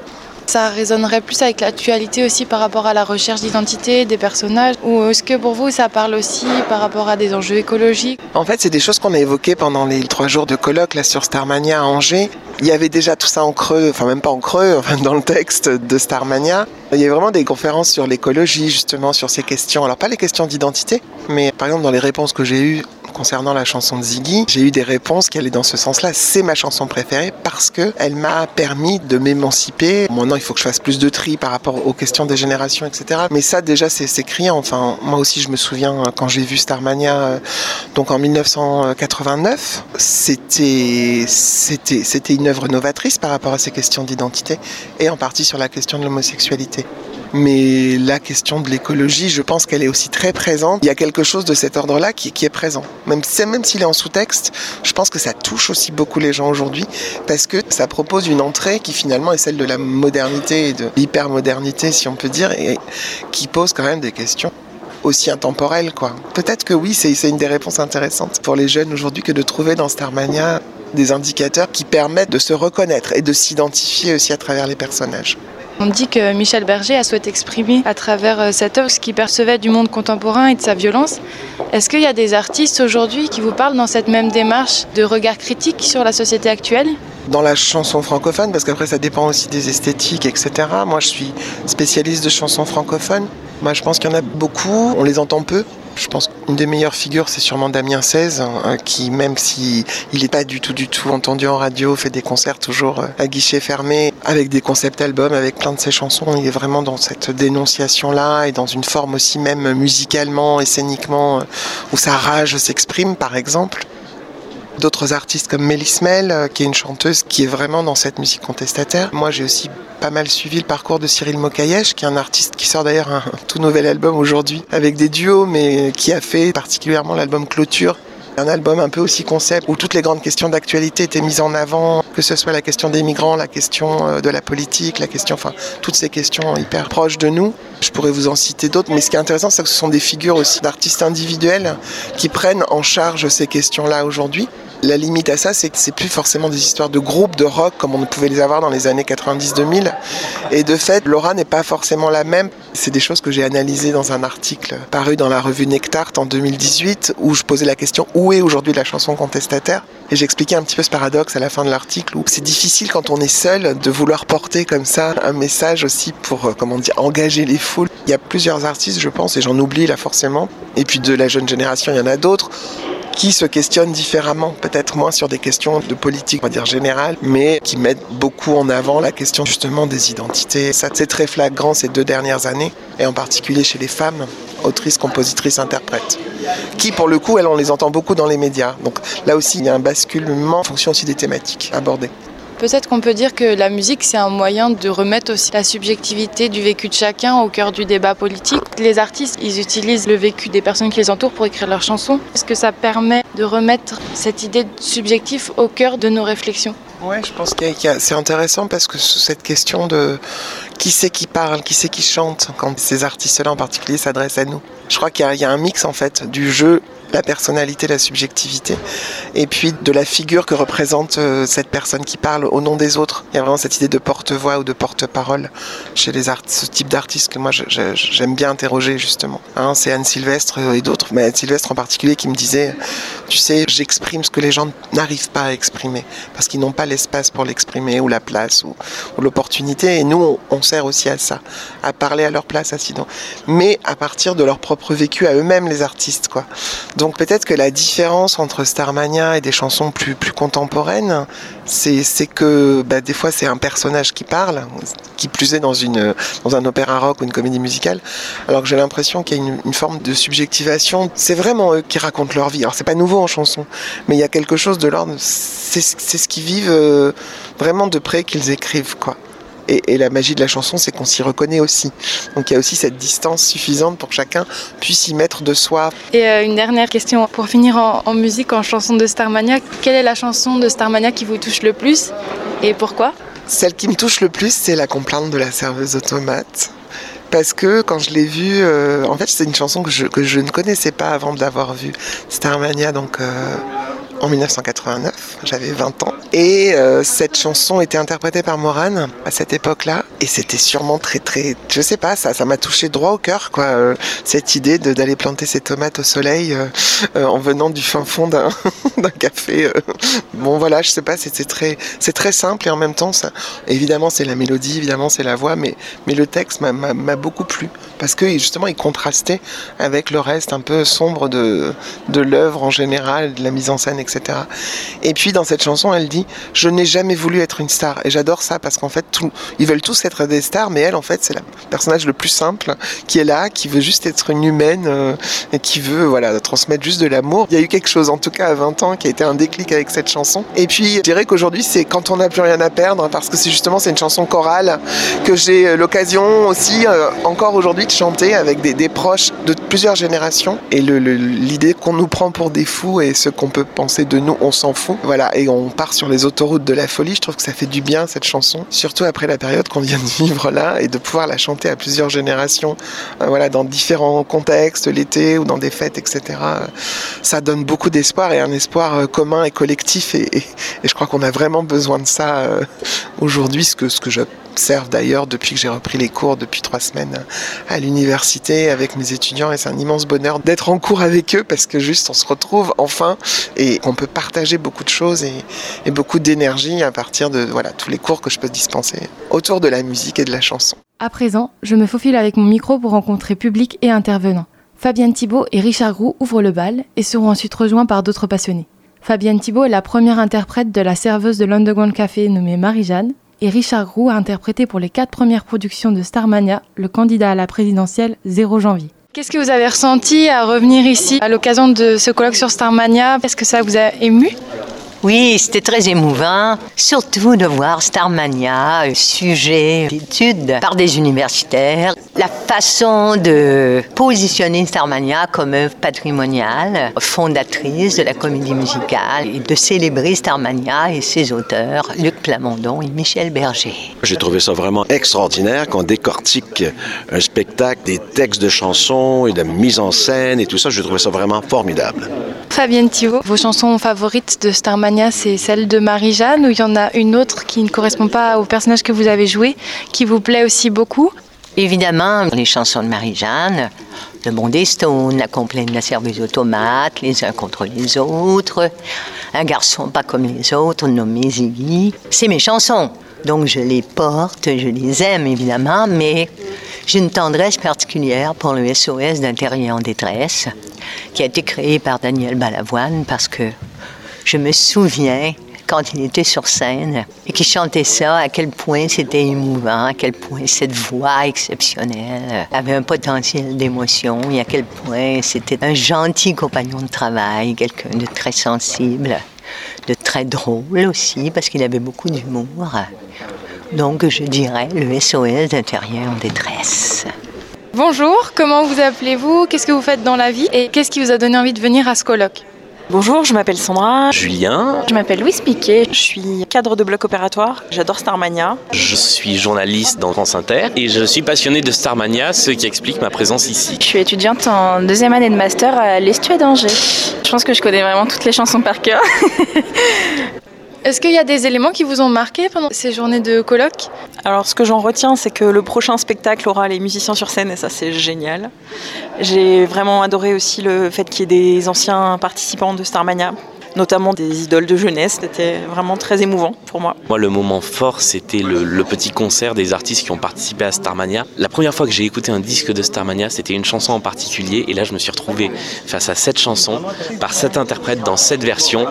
Ça résonnerait plus avec l'actualité aussi par rapport à la recherche d'identité des personnages Ou est-ce que pour vous ça parle aussi par rapport à des enjeux écologiques? En fait, c'est des choses qu'on a évoquées pendant les trois jours de colloque là, sur Starmania à Angers. Il y avait déjà tout ça en creux, enfin même pas en creux, dans le texte de Starmania. Il y a vraiment des conférences sur l'écologie, justement, sur ces questions. Alors pas les questions d'identité, mais par exemple dans les réponses que j'ai eues concernant la chanson de Ziggy, j'ai eu des réponses qui allaient dans ce sens-là. C'est ma chanson préférée parce que elle m'a permis de m'émanciper. Maintenant, il faut que je fasse plus de tri par rapport aux questions des générations, etc. Mais ça, déjà, c'est criant. Enfin, moi aussi, je me souviens euh, quand j'ai vu Starmania, euh, donc en 1989, c'était c'était c'était une œuvre novatrice par rapport à ces questions d'identité et en partie sur la question de l'homosexualité. Mais la question de l'écologie, je pense qu'elle est aussi très présente. Il y a quelque chose de cet ordre-là qui, est présent. Même, même s'il est en sous-texte, je pense que ça touche aussi beaucoup les gens aujourd'hui parce que ça propose une entrée qui finalement est celle de la modernité et de l'hypermodernité, si on peut dire, et qui pose quand même des questions aussi intemporelles. Peut-être que oui, c'est une des réponses intéressantes pour les jeunes aujourd'hui que de trouver dans Starmania des indicateurs qui permettent de se reconnaître et de s'identifier aussi à travers les personnages. On dit que Michel Berger a souhaité exprimer à travers euh, cette œuvre ce qu'il percevait du monde contemporain et de sa violence. Est-ce qu'il y a des artistes aujourd'hui qui vous parlent dans cette même démarche de regard critique sur la société actuelle? Dans la chanson francophone, parce qu'après ça dépend aussi des esthétiques, etc. Moi je suis spécialiste de chansons francophones. Moi je pense qu'il y en a beaucoup, on les entend peu. Je pense qu'une des meilleures figures, c'est sûrement Damien 16, hein, qui, même si il n'est pas du tout, du tout entendu en radio, fait des concerts toujours euh, à guichet fermé, avec des concepts albums, avec plein de ses chansons. Il est vraiment dans cette dénonciation-là et dans une forme aussi même musicalement et scéniquement, euh, où sa rage s'exprime, par exemple d'autres artistes comme Mélis Mel, euh, qui est une chanteuse qui est vraiment dans cette musique contestataire. Moi, j'ai aussi pas mal suivi le parcours de Cyril Mokayesh, qui est un artiste qui sort d'ailleurs un tout nouvel album aujourd'hui avec des duos, mais qui a fait particulièrement l'album Clôture un album un peu aussi concept où toutes les grandes questions d'actualité étaient mises en avant, que ce soit la question des migrants, la question euh, de la politique, la question, enfin, toutes ces questions hyper proches de nous. Je pourrais vous en citer d'autres, mais ce qui est intéressant, c'est que ce sont des figures aussi d'artistes individuels qui prennent en charge ces questions-là aujourd'hui. La limite à ça, c'est que c'est plus forcément des histoires de groupes de rock comme on pouvait les avoir dans les années 90-2000. Et de fait, l'aura n'est pas forcément la même. C'est des choses que j'ai analysées dans un article paru dans la revue Nectart en 2018 où je posais la question où est aujourd'hui la chanson contestataire? Et j'expliquais un petit peu ce paradoxe à la fin de l'article où c'est difficile quand on est seul de vouloir porter comme ça un message aussi pour, euh, comment dire, engager les foules. Il y a plusieurs artistes, je pense, et j'en oublie là forcément. Et puis de la jeune génération, il y en a d'autres qui se questionnent différemment, peut-être moins sur des questions de politique, on va dire générale, mais qui mettent beaucoup en avant la question justement des identités. Ça, c'est très flagrant ces deux dernières années, et en particulier chez les femmes, autrices, compositrices, interprètes, qui pour le coup, elles, on les entend beaucoup dans les médias. Donc là aussi, il y a un basculement en fonction aussi des thématiques abordées. Peut-être qu'on peut dire que la musique, c'est un moyen de remettre aussi la subjectivité du vécu de chacun au cœur du débat politique. Les artistes, ils utilisent le vécu des personnes qui les entourent pour écrire leurs chansons. Est-ce que ça permet de remettre cette idée de subjectif au cœur de nos réflexions? Ouais, je pense que c'est intéressant parce que cette question de qui c'est qui parle, qui c'est qui chante, quand ces artistes-là en particulier s'adressent à nous. Je crois qu'il y, a un mix en fait du jeu la personnalité, la subjectivité, et puis de la figure que représente euh, cette personne qui parle au nom des autres. Il y a vraiment cette idée de porte-voix ou de porte-parole chez les ce type d'artistes que moi j'aime bien interroger justement. Hein, c'est Anne Sylvestre et d'autres, mais Anne Sylvestre en particulier qui me disait, tu sais, j'exprime ce que les gens n'arrivent pas à exprimer parce qu'ils n'ont pas l'espace pour l'exprimer ou la place ou, l'opportunité. Et nous, on, sert aussi à ça, à parler à leur place, à mais à partir de leur propre vécu à eux-mêmes les artistes, quoi. Donc peut-être que la différence entre Starmania et des chansons plus, plus contemporaines, c'est que bah, des fois c'est un personnage qui parle, qui plus est dans, une, dans un opéra rock ou une comédie musicale, alors que j'ai l'impression qu'il y a une, forme de subjectivation. C'est vraiment eux qui racontent leur vie. Alors c'est pas nouveau en chanson, mais il y a quelque chose de l'ordre, c'est ce qu'ils vivent euh, vraiment de près qu'ils écrivent, quoi. Et, la magie de la chanson, c'est qu'on s'y reconnaît aussi. Donc il y a aussi cette distance suffisante pour que chacun puisse y mettre de soi. Et euh, une dernière question pour finir en, musique, en chanson de Starmania. Quelle est la chanson de Starmania qui vous touche le plus et pourquoi? Celle qui me touche le plus, c'est la complainte de la serveuse automate parce que quand je l'ai vue, euh, en fait c'est une chanson que je, que je, ne connaissais pas avant de l'avoir vue. Starmania, donc euh, en 1989, j'avais 20 ans. Et euh, cette chanson était interprétée par Morane à cette époque-là. Et c'était sûrement très très, je sais pas, ça, ça m'a touché droit au cœur, quoi. Euh, cette idée d'aller planter ses tomates au soleil euh, en venant du fin fond d'un café. Bon voilà, je sais pas, c'est très, c'est très simple et en même temps, ça, évidemment c'est la mélodie, évidemment c'est la voix, mais, mais le texte m'a beaucoup plu parce que justement il contrastait avec le reste un peu sombre de, de l'œuvre en général, de la mise en scène, etc. Et puis dans cette chanson, elle dit Je n'ai jamais voulu être une star. Et j'adore ça parce qu'en fait, ils veulent tous être des stars, mais elle, en fait, c'est le personnage le plus simple qui est là, qui veut juste être une humaine euh, et qui veut voilà, transmettre juste de l'amour. Il y a eu quelque chose, en tout cas à 20 ans, qui a été un déclic avec cette chanson. Et puis, je dirais qu'aujourd'hui, c'est quand on n'a plus rien à perdre parce que c'est justement c'est une chanson chorale que j'ai l'occasion aussi euh, encore aujourd'hui chanter avec des, proches de plusieurs générations. Et l'idée qu'on nous prend pour des fous et ce qu'on peut penser de nous, on s'en fout. Voilà, et on part sur les autoroutes de la folie. Je trouve que ça fait du bien cette chanson, surtout après la période qu'on vient de vivre là et de pouvoir la chanter à plusieurs générations, euh, voilà, dans différents contextes, l'été ou dans des fêtes, etc. Ça donne beaucoup d'espoir et un espoir euh, commun et collectif. Et, je crois qu'on a vraiment besoin de ça euh, aujourd'hui, ce que, ce que je observe d'ailleurs depuis que j'ai repris les cours depuis trois semaines à l'université avec mes étudiants et c'est un immense bonheur d'être en cours avec eux parce que juste on se retrouve enfin et on peut partager beaucoup de choses et, et beaucoup d'énergie à partir de voilà tous les cours que je peux dispenser autour de la musique et de la chanson. À présent, je me faufile avec mon micro pour rencontrer public et intervenants. Fabienne Thibault et Richard Roux ouvrent le bal et seront ensuite rejoints par d'autres passionnés. Fabienne Thibault est la première interprète de la serveuse de l'Underground Café nommée Marie-Jeanne et Richard Roux a interprété pour les quatre premières productions de Starmania le candidat à la présidentielle 0 janvier. Qu'est-ce que vous avez ressenti à revenir ici à l'occasion de ce colloque sur Starmania? Est-ce que ça vous a ému? Oui, c'était très émouvant, surtout de voir Starmania, sujet d'étude par des universitaires. La façon de positionner Starmania comme œuvre patrimoniale, fondatrice de la comédie musicale, et de célébrer Starmania et ses auteurs, Luc Plamondon et Michel Berger. J'ai trouvé ça vraiment extraordinaire qu'on décortique un spectacle, des textes de chansons et de mise en scène et tout ça. J'ai trouvé ça vraiment formidable. Fabienne Thibault, vos chansons favorites de Starmania, c'est celle de Marie-Jeanne ou il y en a une autre qui ne correspond pas au personnage que vous avez joué, qui vous plaît aussi beaucoup? Évidemment, les chansons de Marie-Jeanne, Le Bon des Stones, La complainte de la serveuse automate, Les uns contre les autres, Un garçon pas comme les autres, nommé Ziggy. C'est mes chansons. Donc je les porte, je les aime évidemment, mais j'ai une tendresse particulière pour le SOS d'intérieur en détresse qui a été créé par Daniel Balavoine parce que je me souviens quand il était sur scène et qu'il chantait ça, à quel point c'était émouvant, à quel point cette voix exceptionnelle avait un potentiel d'émotion et à quel point c'était un gentil compagnon de travail, quelqu'un de très sensible, de très drôle aussi parce qu'il avait beaucoup d'humour. Donc je dirais le SOS d'intérieur en détresse. Bonjour, comment vous appelez-vous? Qu'est-ce que vous faites dans la vie? Et qu'est-ce qui vous a donné envie de venir à ce colloque Bonjour, je m'appelle Sandra. Julien. Je m'appelle Louise Piquet. Je suis cadre de bloc opératoire. J'adore Starmania. Je suis journaliste dans France Inter et je suis passionné de Starmania, ce qui explique ma présence ici. Je suis étudiante en deuxième année de master à l'Estuaire d'Angers. Je pense que je connais vraiment toutes les chansons par cœur. Est-ce qu'il y a des éléments qui vous ont marqué pendant ces journées de colloque? Alors, ce que j'en retiens, c'est que le prochain spectacle aura les musiciens sur scène et ça, c'est génial. J'ai vraiment adoré aussi le fait qu'il y ait des anciens participants de Starmania notamment des idoles de jeunesse. C'était vraiment très émouvant pour moi. Moi, le moment fort, c'était le, petit concert des artistes qui ont participé à Starmania. La première fois que j'ai écouté un disque de Starmania, c'était une chanson en particulier. Et là, je me suis retrouvé face à cette chanson, par cet interprète, dans cette version.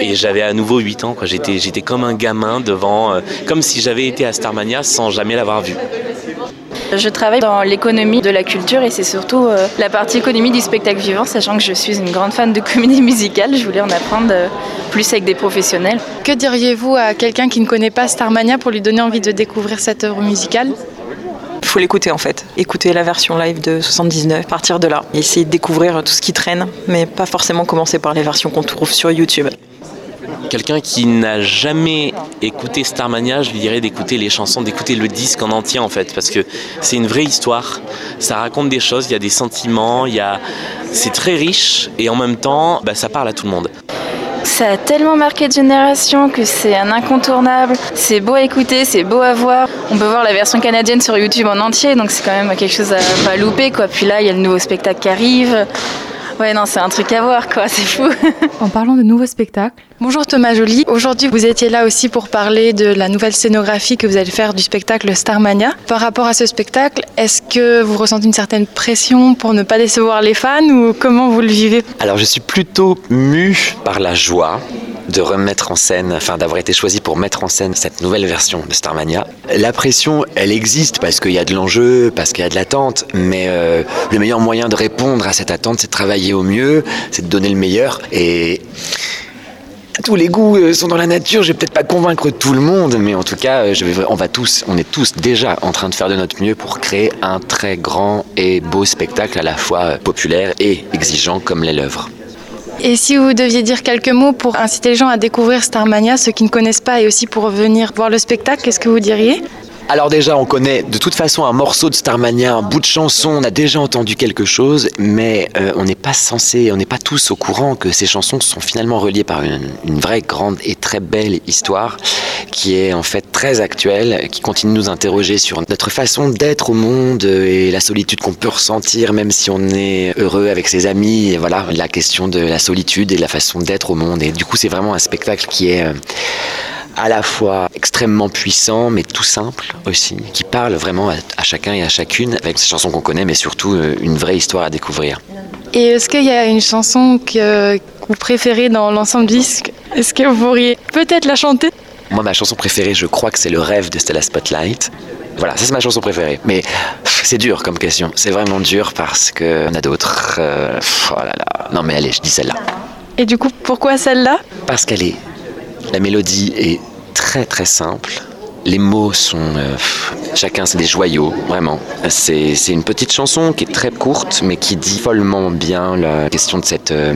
Et j'avais à nouveau 8 ans. J'étais, j'étais comme un gamin devant, euh, comme si j'avais été à Starmania sans jamais l'avoir vu. Je travaille dans l'économie de la culture et c'est surtout euh, la partie économie du spectacle vivant, sachant que je suis une grande fan de comédie musicale. Je voulais en apprendre euh, plus avec des professionnels. Que diriez-vous à quelqu'un qui ne connaît pas Starmania pour lui donner envie de découvrir cette œuvre musicale? Il faut l'écouter en fait. Écouter la version live de 79, partir de là. Et essayer de découvrir tout ce qui traîne, mais pas forcément commencer par les versions qu'on trouve sur YouTube. Quelqu'un qui n'a jamais écouté Starmania, je lui dirais d'écouter les chansons, d'écouter le disque en entier en fait, parce que c'est une vraie histoire. Ça raconte des choses, il y a des sentiments, il y a... c'est très riche et en même temps, bah, ça parle à tout le monde. Ça a tellement marqué de génération que c'est un incontournable. C'est beau à écouter, c'est beau à voir. On peut voir la version canadienne sur YouTube en entier, donc c'est quand même quelque chose à pas louper. Quoi. Puis là, il y a le nouveau spectacle qui arrive. Ouais, non, c'est un truc à voir, quoi, c'est fou. en parlant de nouveaux spectacles, bonjour Thomas Joly. Aujourd'hui, vous étiez là aussi pour parler de la nouvelle scénographie que vous allez faire du spectacle Starmania. Par rapport à ce spectacle, est-ce que vous ressentez une certaine pression pour ne pas décevoir les fans ou comment vous le vivez? Alors, je suis plutôt mu par la joie de remettre en scène, enfin d'avoir été choisi pour mettre en scène cette nouvelle version de Starmania. La pression, elle existe parce qu'il y a de l'enjeu, parce qu'il y a de l'attente, mais euh, le meilleur moyen de répondre à cette attente, c'est de travailler au mieux, c'est de donner le meilleur. Et tous les goûts euh, sont dans la nature. Je vais peut-être pas convaincre tout le monde, mais en tout cas, euh, on va tous, on est tous déjà en train de faire de notre mieux pour créer un très grand et beau spectacle à la fois populaire et exigeant comme l'est l'œuvre. Et si vous deviez dire quelques mots pour inciter les gens à découvrir Starmania, ceux qui ne connaissent pas, et aussi pour venir voir le spectacle, qu'est-ce que vous diriez? Alors déjà, on connaît de toute façon un morceau de Starmania, un bout de chanson, on a déjà entendu quelque chose, mais euh, on n'est pas censé, on n'est pas tous au courant que ces chansons sont finalement reliées par une, vraie grande et très belle histoire qui est en fait très actuelle, qui continue de nous interroger sur notre façon d'être au monde et la solitude qu'on peut ressentir même si on est heureux avec ses amis. Et voilà, la question de la solitude et la façon d'être au monde. Et du coup, c'est vraiment un spectacle qui est... Euh, à la fois extrêmement puissant, mais tout simple aussi, qui parle vraiment à, chacun et à chacune, avec ces chansons qu'on connaît, mais surtout euh, une vraie histoire à découvrir. Et est-ce qu'il y a une chanson que vous préférez dans l'ensemble du disque? Est-ce que vous pourriez peut-être la chanter? Moi, ma chanson préférée, je crois que c'est Le rêve de Stella Spotlight. Voilà, ça c'est ma chanson préférée. Mais c'est dur comme question. C'est vraiment dur parce qu'on a d'autres. Euh, oh là là. Non mais allez, je dis celle-là. Et du coup, pourquoi celle-là? Parce qu'elle est la mélodie est très très simple. Les mots sont... Euh, chacun, c'est des joyaux, vraiment. C'est une petite chanson qui est très courte, mais qui dit follement bien la question de cette... Euh,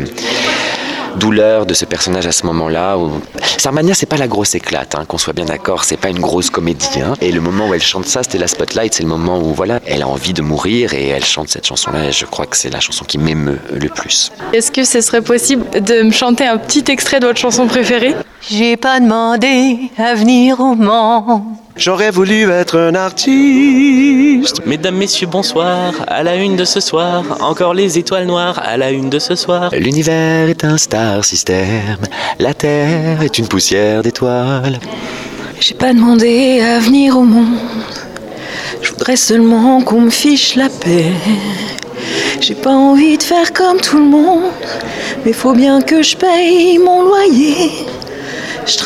douleur de ce personnage à ce moment-là. Où... Sarmania, c'est pas la grosse éclate, hein, qu'on soit bien d'accord, c'est pas une grosse comédie. Hein. Et le moment où elle chante ça, c'était la spotlight, c'est le moment où voilà, elle a envie de mourir et elle chante cette chanson-là. Et je crois que c'est la chanson qui m'émeut le plus. Est-ce que ce serait possible de me chanter un petit extrait de votre chanson préférée? J'ai pas demandé à venir au Mans. J'aurais voulu être un artiste. Mesdames, messieurs, bonsoir. À la une de ce soir, encore les étoiles noires. À la une de ce soir. L'univers est un star système. La Terre est une poussière d'étoiles. J'ai pas demandé à venir au monde. Je voudrais seulement qu'on me fiche la paix. J'ai pas envie de faire comme tout le monde. Mais faut bien que je paye mon loyer. Je.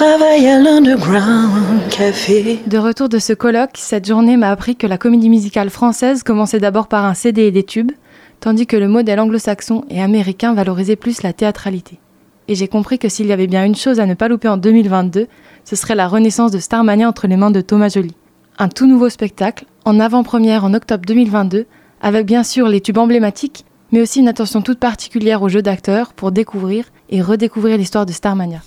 De retour de ce colloque, cette journée m'a appris que la comédie musicale française commençait d'abord par un CD et des tubes, tandis que le modèle anglo-saxon et américain valorisait plus la théâtralité. Et j'ai compris que s'il y avait bien une chose à ne pas louper en 2022, ce serait la renaissance de Starmania entre les mains de Thomas Joly. Un tout nouveau spectacle, en avant-première en octobre 2022, avec bien sûr les tubes emblématiques, mais aussi une attention toute particulière au jeu d'acteurs pour découvrir et redécouvrir l'histoire de Starmania.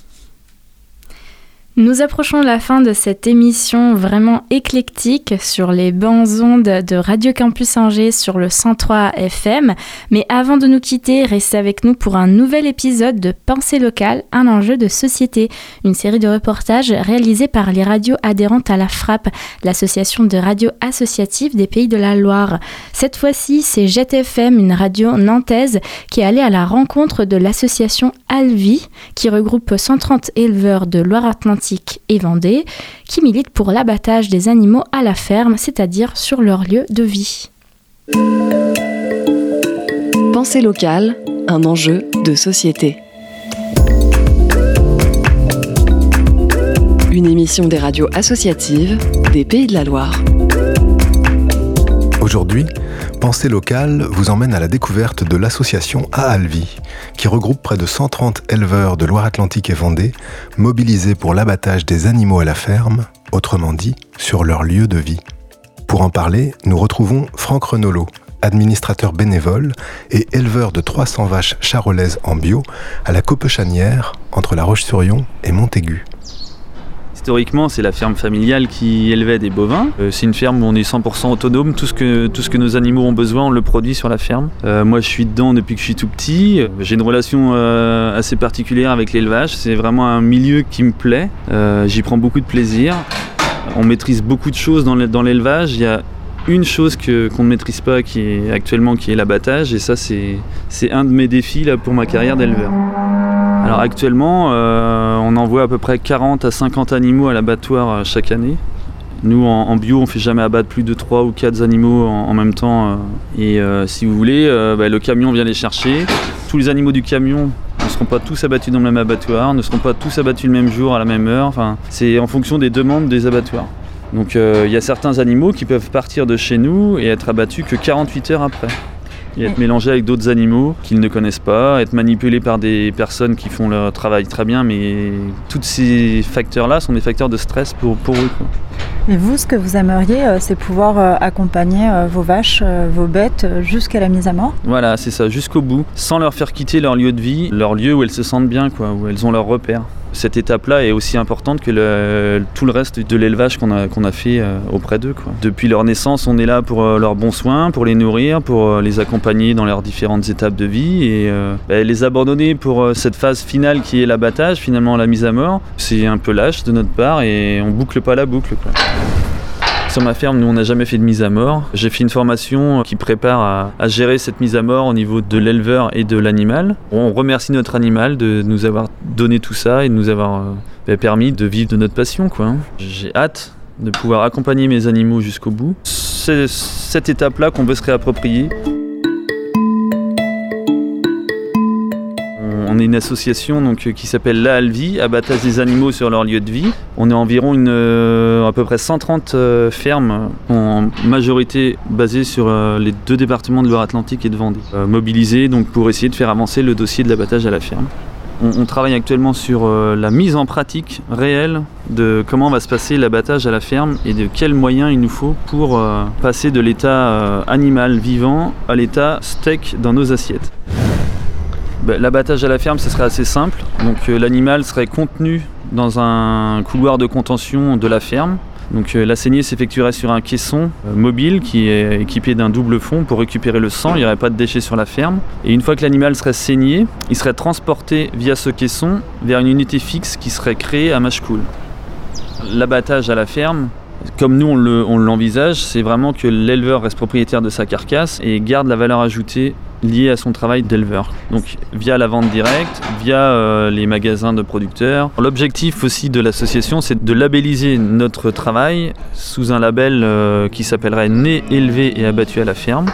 Nous approchons la fin de cette émission vraiment éclectique sur les bancs ondes de Radio Campus Angers sur le 103 FM. Mais avant de nous quitter, restez avec nous pour un nouvel épisode de Pensée locale, un enjeu de société, une série de reportages réalisés par les radios adhérentes à la FRAP, l'association de radios associatives des Pays de la Loire. Cette fois-ci, c'est Jet FM, une radio nantaise, qui est allée à la rencontre de l'association Alvi, qui regroupe 130 éleveurs de Loire-Atlantique et Vendée, qui militent pour l'abattage des animaux à la ferme, c'est-à-dire sur leur lieu de vie. Pensée locale, un enjeu de société. Une émission des radios associatives des Pays de la Loire. Aujourd'hui, Pensée locale vous emmène à la découverte de l'association Aalvi, qui regroupe près de 130 éleveurs de Loire-Atlantique et Vendée, mobilisés pour l'abattage des animaux à la ferme, autrement dit, sur leur lieu de vie. Pour en parler, nous retrouvons Franck Renolo, administrateur bénévole et éleveur de 300 vaches charolaises en bio à la Copechanière, entre La Roche-sur-Yon et Montaigu. Historiquement, c'est la ferme familiale qui élevait des bovins. Euh, c'est une ferme où on est 100% autonome. Tout ce, que, nos animaux ont besoin, on le produit sur la ferme. Euh, moi, je suis dedans depuis que je suis tout petit. J'ai une relation euh, assez particulière avec l'élevage. C'est vraiment un milieu qui me plaît. J'y prends beaucoup de plaisir. On maîtrise beaucoup de choses dans l'élevage. Il y a une chose qu'on ne maîtrise pas qui actuellement qui est l'abattage et ça c'est, c'est un de mes défis là, pour ma carrière d'éleveur. Alors actuellement, euh, on envoie à peu près 40 à 50 animaux à l'abattoir euh, chaque année. Nous, en, bio, on ne fait jamais abattre plus de 3 ou 4 animaux en, même temps. Euh. et si vous voulez, bah, le camion vient les chercher. Tous les animaux du camion ne seront pas tous abattus dans le même abattoir, ne seront pas tous abattus le même jour, à la même heure. C'est en fonction des demandes des abattoirs. Donc il y a certains animaux qui peuvent partir de chez nous et être abattus que 48 heures après et être mélangé avec d'autres animaux qu'ils ne connaissent pas, être manipulé par des personnes qui font leur travail très bien, mais tous ces facteurs-là sont des facteurs de stress pour, pour eux. Et vous, ce que vous aimeriez, euh, c'est pouvoir euh, accompagner euh, vos vaches, vos bêtes jusqu'à la mise à mort Voilà, c'est ça, jusqu'au bout, sans leur faire quitter leur lieu de vie, leur lieu où elles se sentent bien, quoi, où elles ont leur repère cette étape-là est aussi importante que tout le reste de l'élevage qu'on a, fait auprès d'eux. Depuis leur naissance, on est là pour leurs bons soins, pour les nourrir, pour les accompagner dans leurs différentes étapes de vie et bah, les abandonner pour cette phase finale qui est l'abattage, finalement la mise à mort, c'est un peu lâche de notre part et on boucle pas la boucle. Sur ma ferme, nous, on n'a jamais fait de mise à mort. J'ai fait une formation qui prépare à, gérer cette mise à mort au niveau de l'éleveur et de l'animal. On remercie notre animal de nous avoir donné tout ça et de nous avoir euh, bah, permis de vivre de notre passion. Hein. J'ai hâte de pouvoir accompagner mes animaux jusqu'au bout. C'est cette étape-là qu'on veut se réapproprier. On est une association donc, qui s'appelle La Alvi, abattage des animaux sur leur lieu de vie. On est environ euh, à peu près 130 euh, fermes, en majorité basées sur euh, les deux départements de Loire-Atlantique et de Vendée, mobilisées donc, pour essayer de faire avancer le dossier de l'abattage à la ferme. On, travaille actuellement sur la mise en pratique réelle de comment va se passer l'abattage à la ferme et de quels moyens il nous faut pour passer de l'état animal vivant à l'état steak dans nos assiettes. Bah, l'abattage à la ferme, ce serait assez simple. Donc euh, l'animal serait contenu dans un couloir de contention de la ferme. Donc euh, la saignée s'effectuerait sur un caisson euh, mobile qui est équipé d'un double fond pour récupérer le sang, il n'y aurait pas de déchets sur la ferme. Et une fois que l'animal serait saigné, il serait transporté via ce caisson vers une unité fixe qui serait créée à Machecoul. L'abattage à la ferme, comme nous on l'envisage, c'est vraiment que l'éleveur reste propriétaire de sa carcasse et garde la valeur ajoutée lié à son travail d'éleveur. Donc via la vente directe, via euh, les magasins de producteurs. L'objectif aussi de l'association, c'est de labelliser notre travail sous un label euh, qui s'appellerait Né, élevé et abattu à la ferme.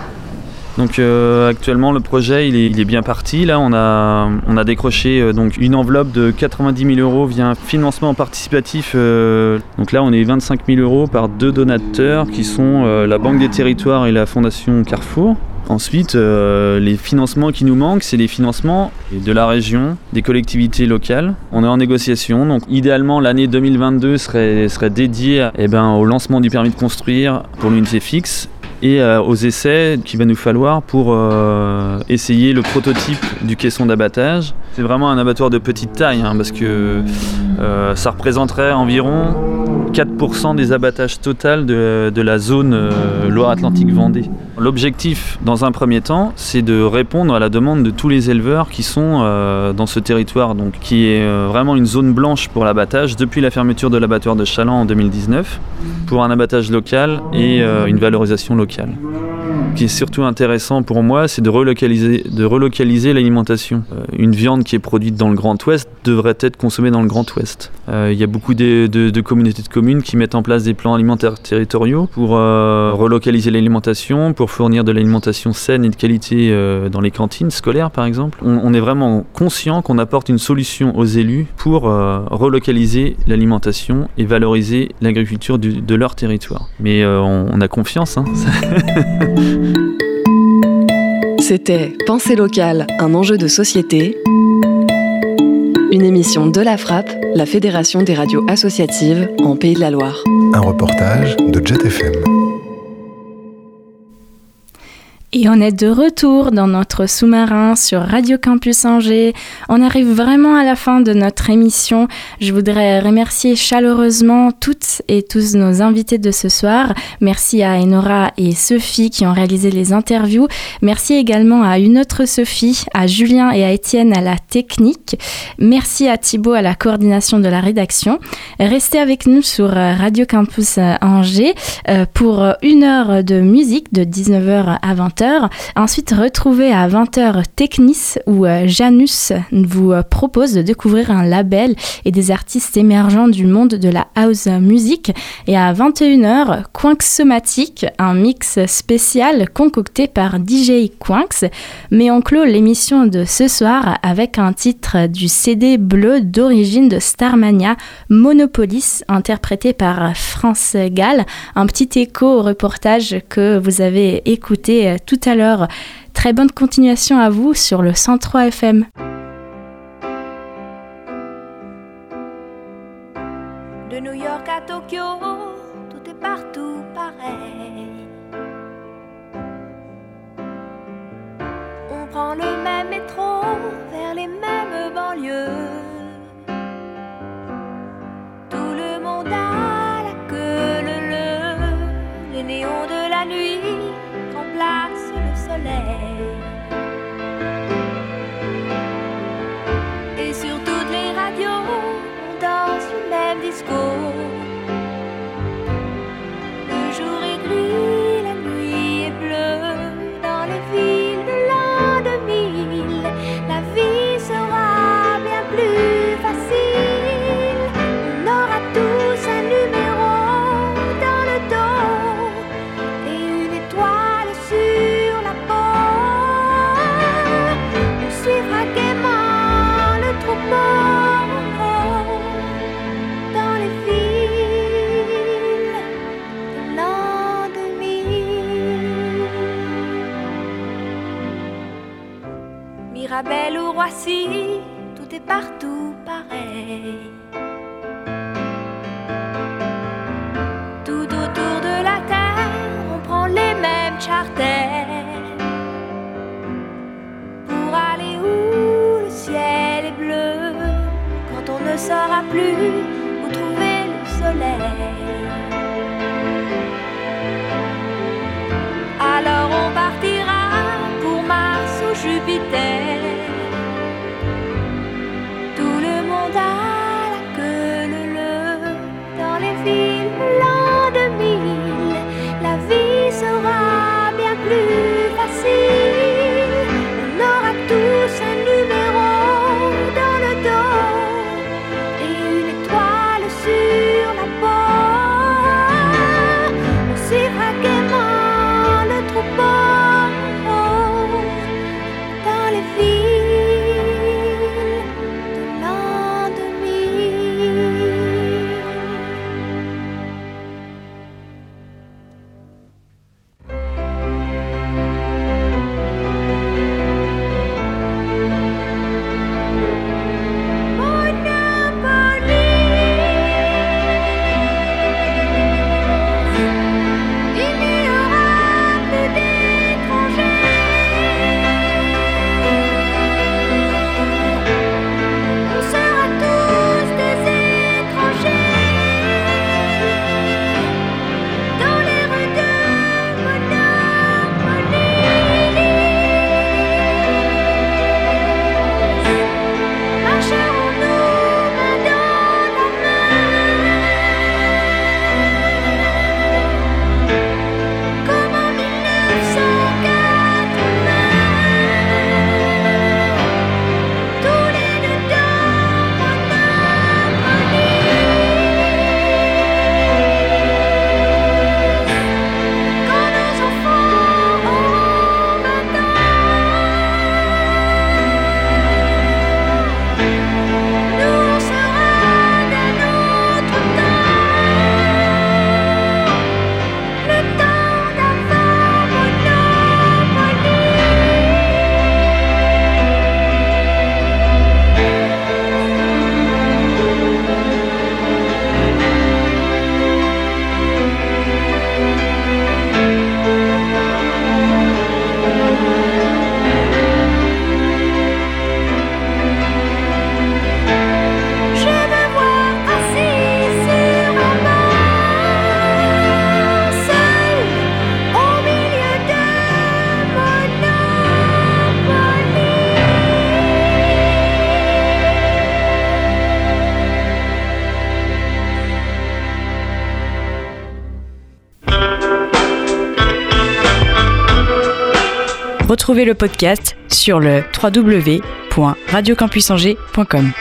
Donc euh, actuellement le projet il est, bien parti. Là on a, on a décroché donc une enveloppe de 90 000 euros via un financement participatif. donc là on est 25 000 euros par deux donateurs qui sont la Banque des Territoires et la Fondation Carrefour. Ensuite, euh, les financements qui nous manquent, c'est les financements de la région, des collectivités locales. On est en négociation, donc idéalement l'année 2022 serait, serait dédiée eh ben, au lancement du permis de construire pour l'unité fixe et euh, aux essais qu'il va nous falloir pour euh, essayer le prototype du caisson d'abattage. C'est vraiment un abattoir de petite taille hein, parce que ça représenterait environ 4% des abattages total de, la zone euh, Loire-Atlantique-Vendée. L'objectif, dans un premier temps, c'est de répondre à la demande de tous les éleveurs qui sont euh, dans ce territoire, qui est euh, vraiment une zone blanche pour l'abattage depuis la fermeture de l'abattoir de Chaland en 2019, pour un abattage local et une valorisation locale. Ce qui est surtout intéressant pour moi, c'est de relocaliser, l'alimentation. Euh, une viande qui est produite dans le Grand Ouest devrait être consommée dans le Grand Ouest. Euh, Il y a beaucoup de, communautés de communes qui mettent en place des plans alimentaires territoriaux pour euh, relocaliser l'alimentation, pour fournir de l'alimentation saine et de qualité dans les cantines scolaires par exemple. On, est vraiment conscient qu'on apporte une solution aux élus pour relocaliser l'alimentation et valoriser l'agriculture de leur territoire. Mais on, on a confiance. Hein. C'était Pensée locale, un enjeu de société. Une émission de la Frappe, la Fédération des radios associatives en Pays de la Loire. Un reportage de Jet FM. Et on est de retour dans notre sous-marin sur Radio Campus Angers. On arrive vraiment à la fin de notre émission. Je voudrais remercier chaleureusement toutes et tous nos invités de ce soir. Merci à Enora et Sophie qui ont réalisé les interviews. Merci également à une autre Sophie, à Julien et à Étienne à la technique. Merci à Thibaut à la coordination de la rédaction. Restez avec nous sur Radio Campus Angers euh, pour une heure de musique de 19h à 20h. Ensuite, retrouvez à 20h Technis où euh, Janus vous euh, propose de découvrir un label et des artistes émergents du monde de la house music. Et à 21h, Quinx Somatique, un mix spécial concocté par DJ Quinx. Mais on clôt l'émission de ce soir avec un titre du CD bleu d'origine de Starmania, Monopolis, interprété par France Gall. Un petit écho au reportage que vous avez écouté euh, tout à l'heure. Très bonne continuation à vous sur le 103 FM. De New York à Tokyo, tout est partout pareil. On prend le même métro vers les mêmes banlieues. Tout le monde a la queue le le. Les néons de la nuit 2000. Mirabelle ou Roissy, tout est partout pareil. Tout autour de la terre, on prend les mêmes charters. Pour aller où le ciel est bleu, quand on ne saura plus Retrouvez le podcast sur le www.radiocampusangers.com.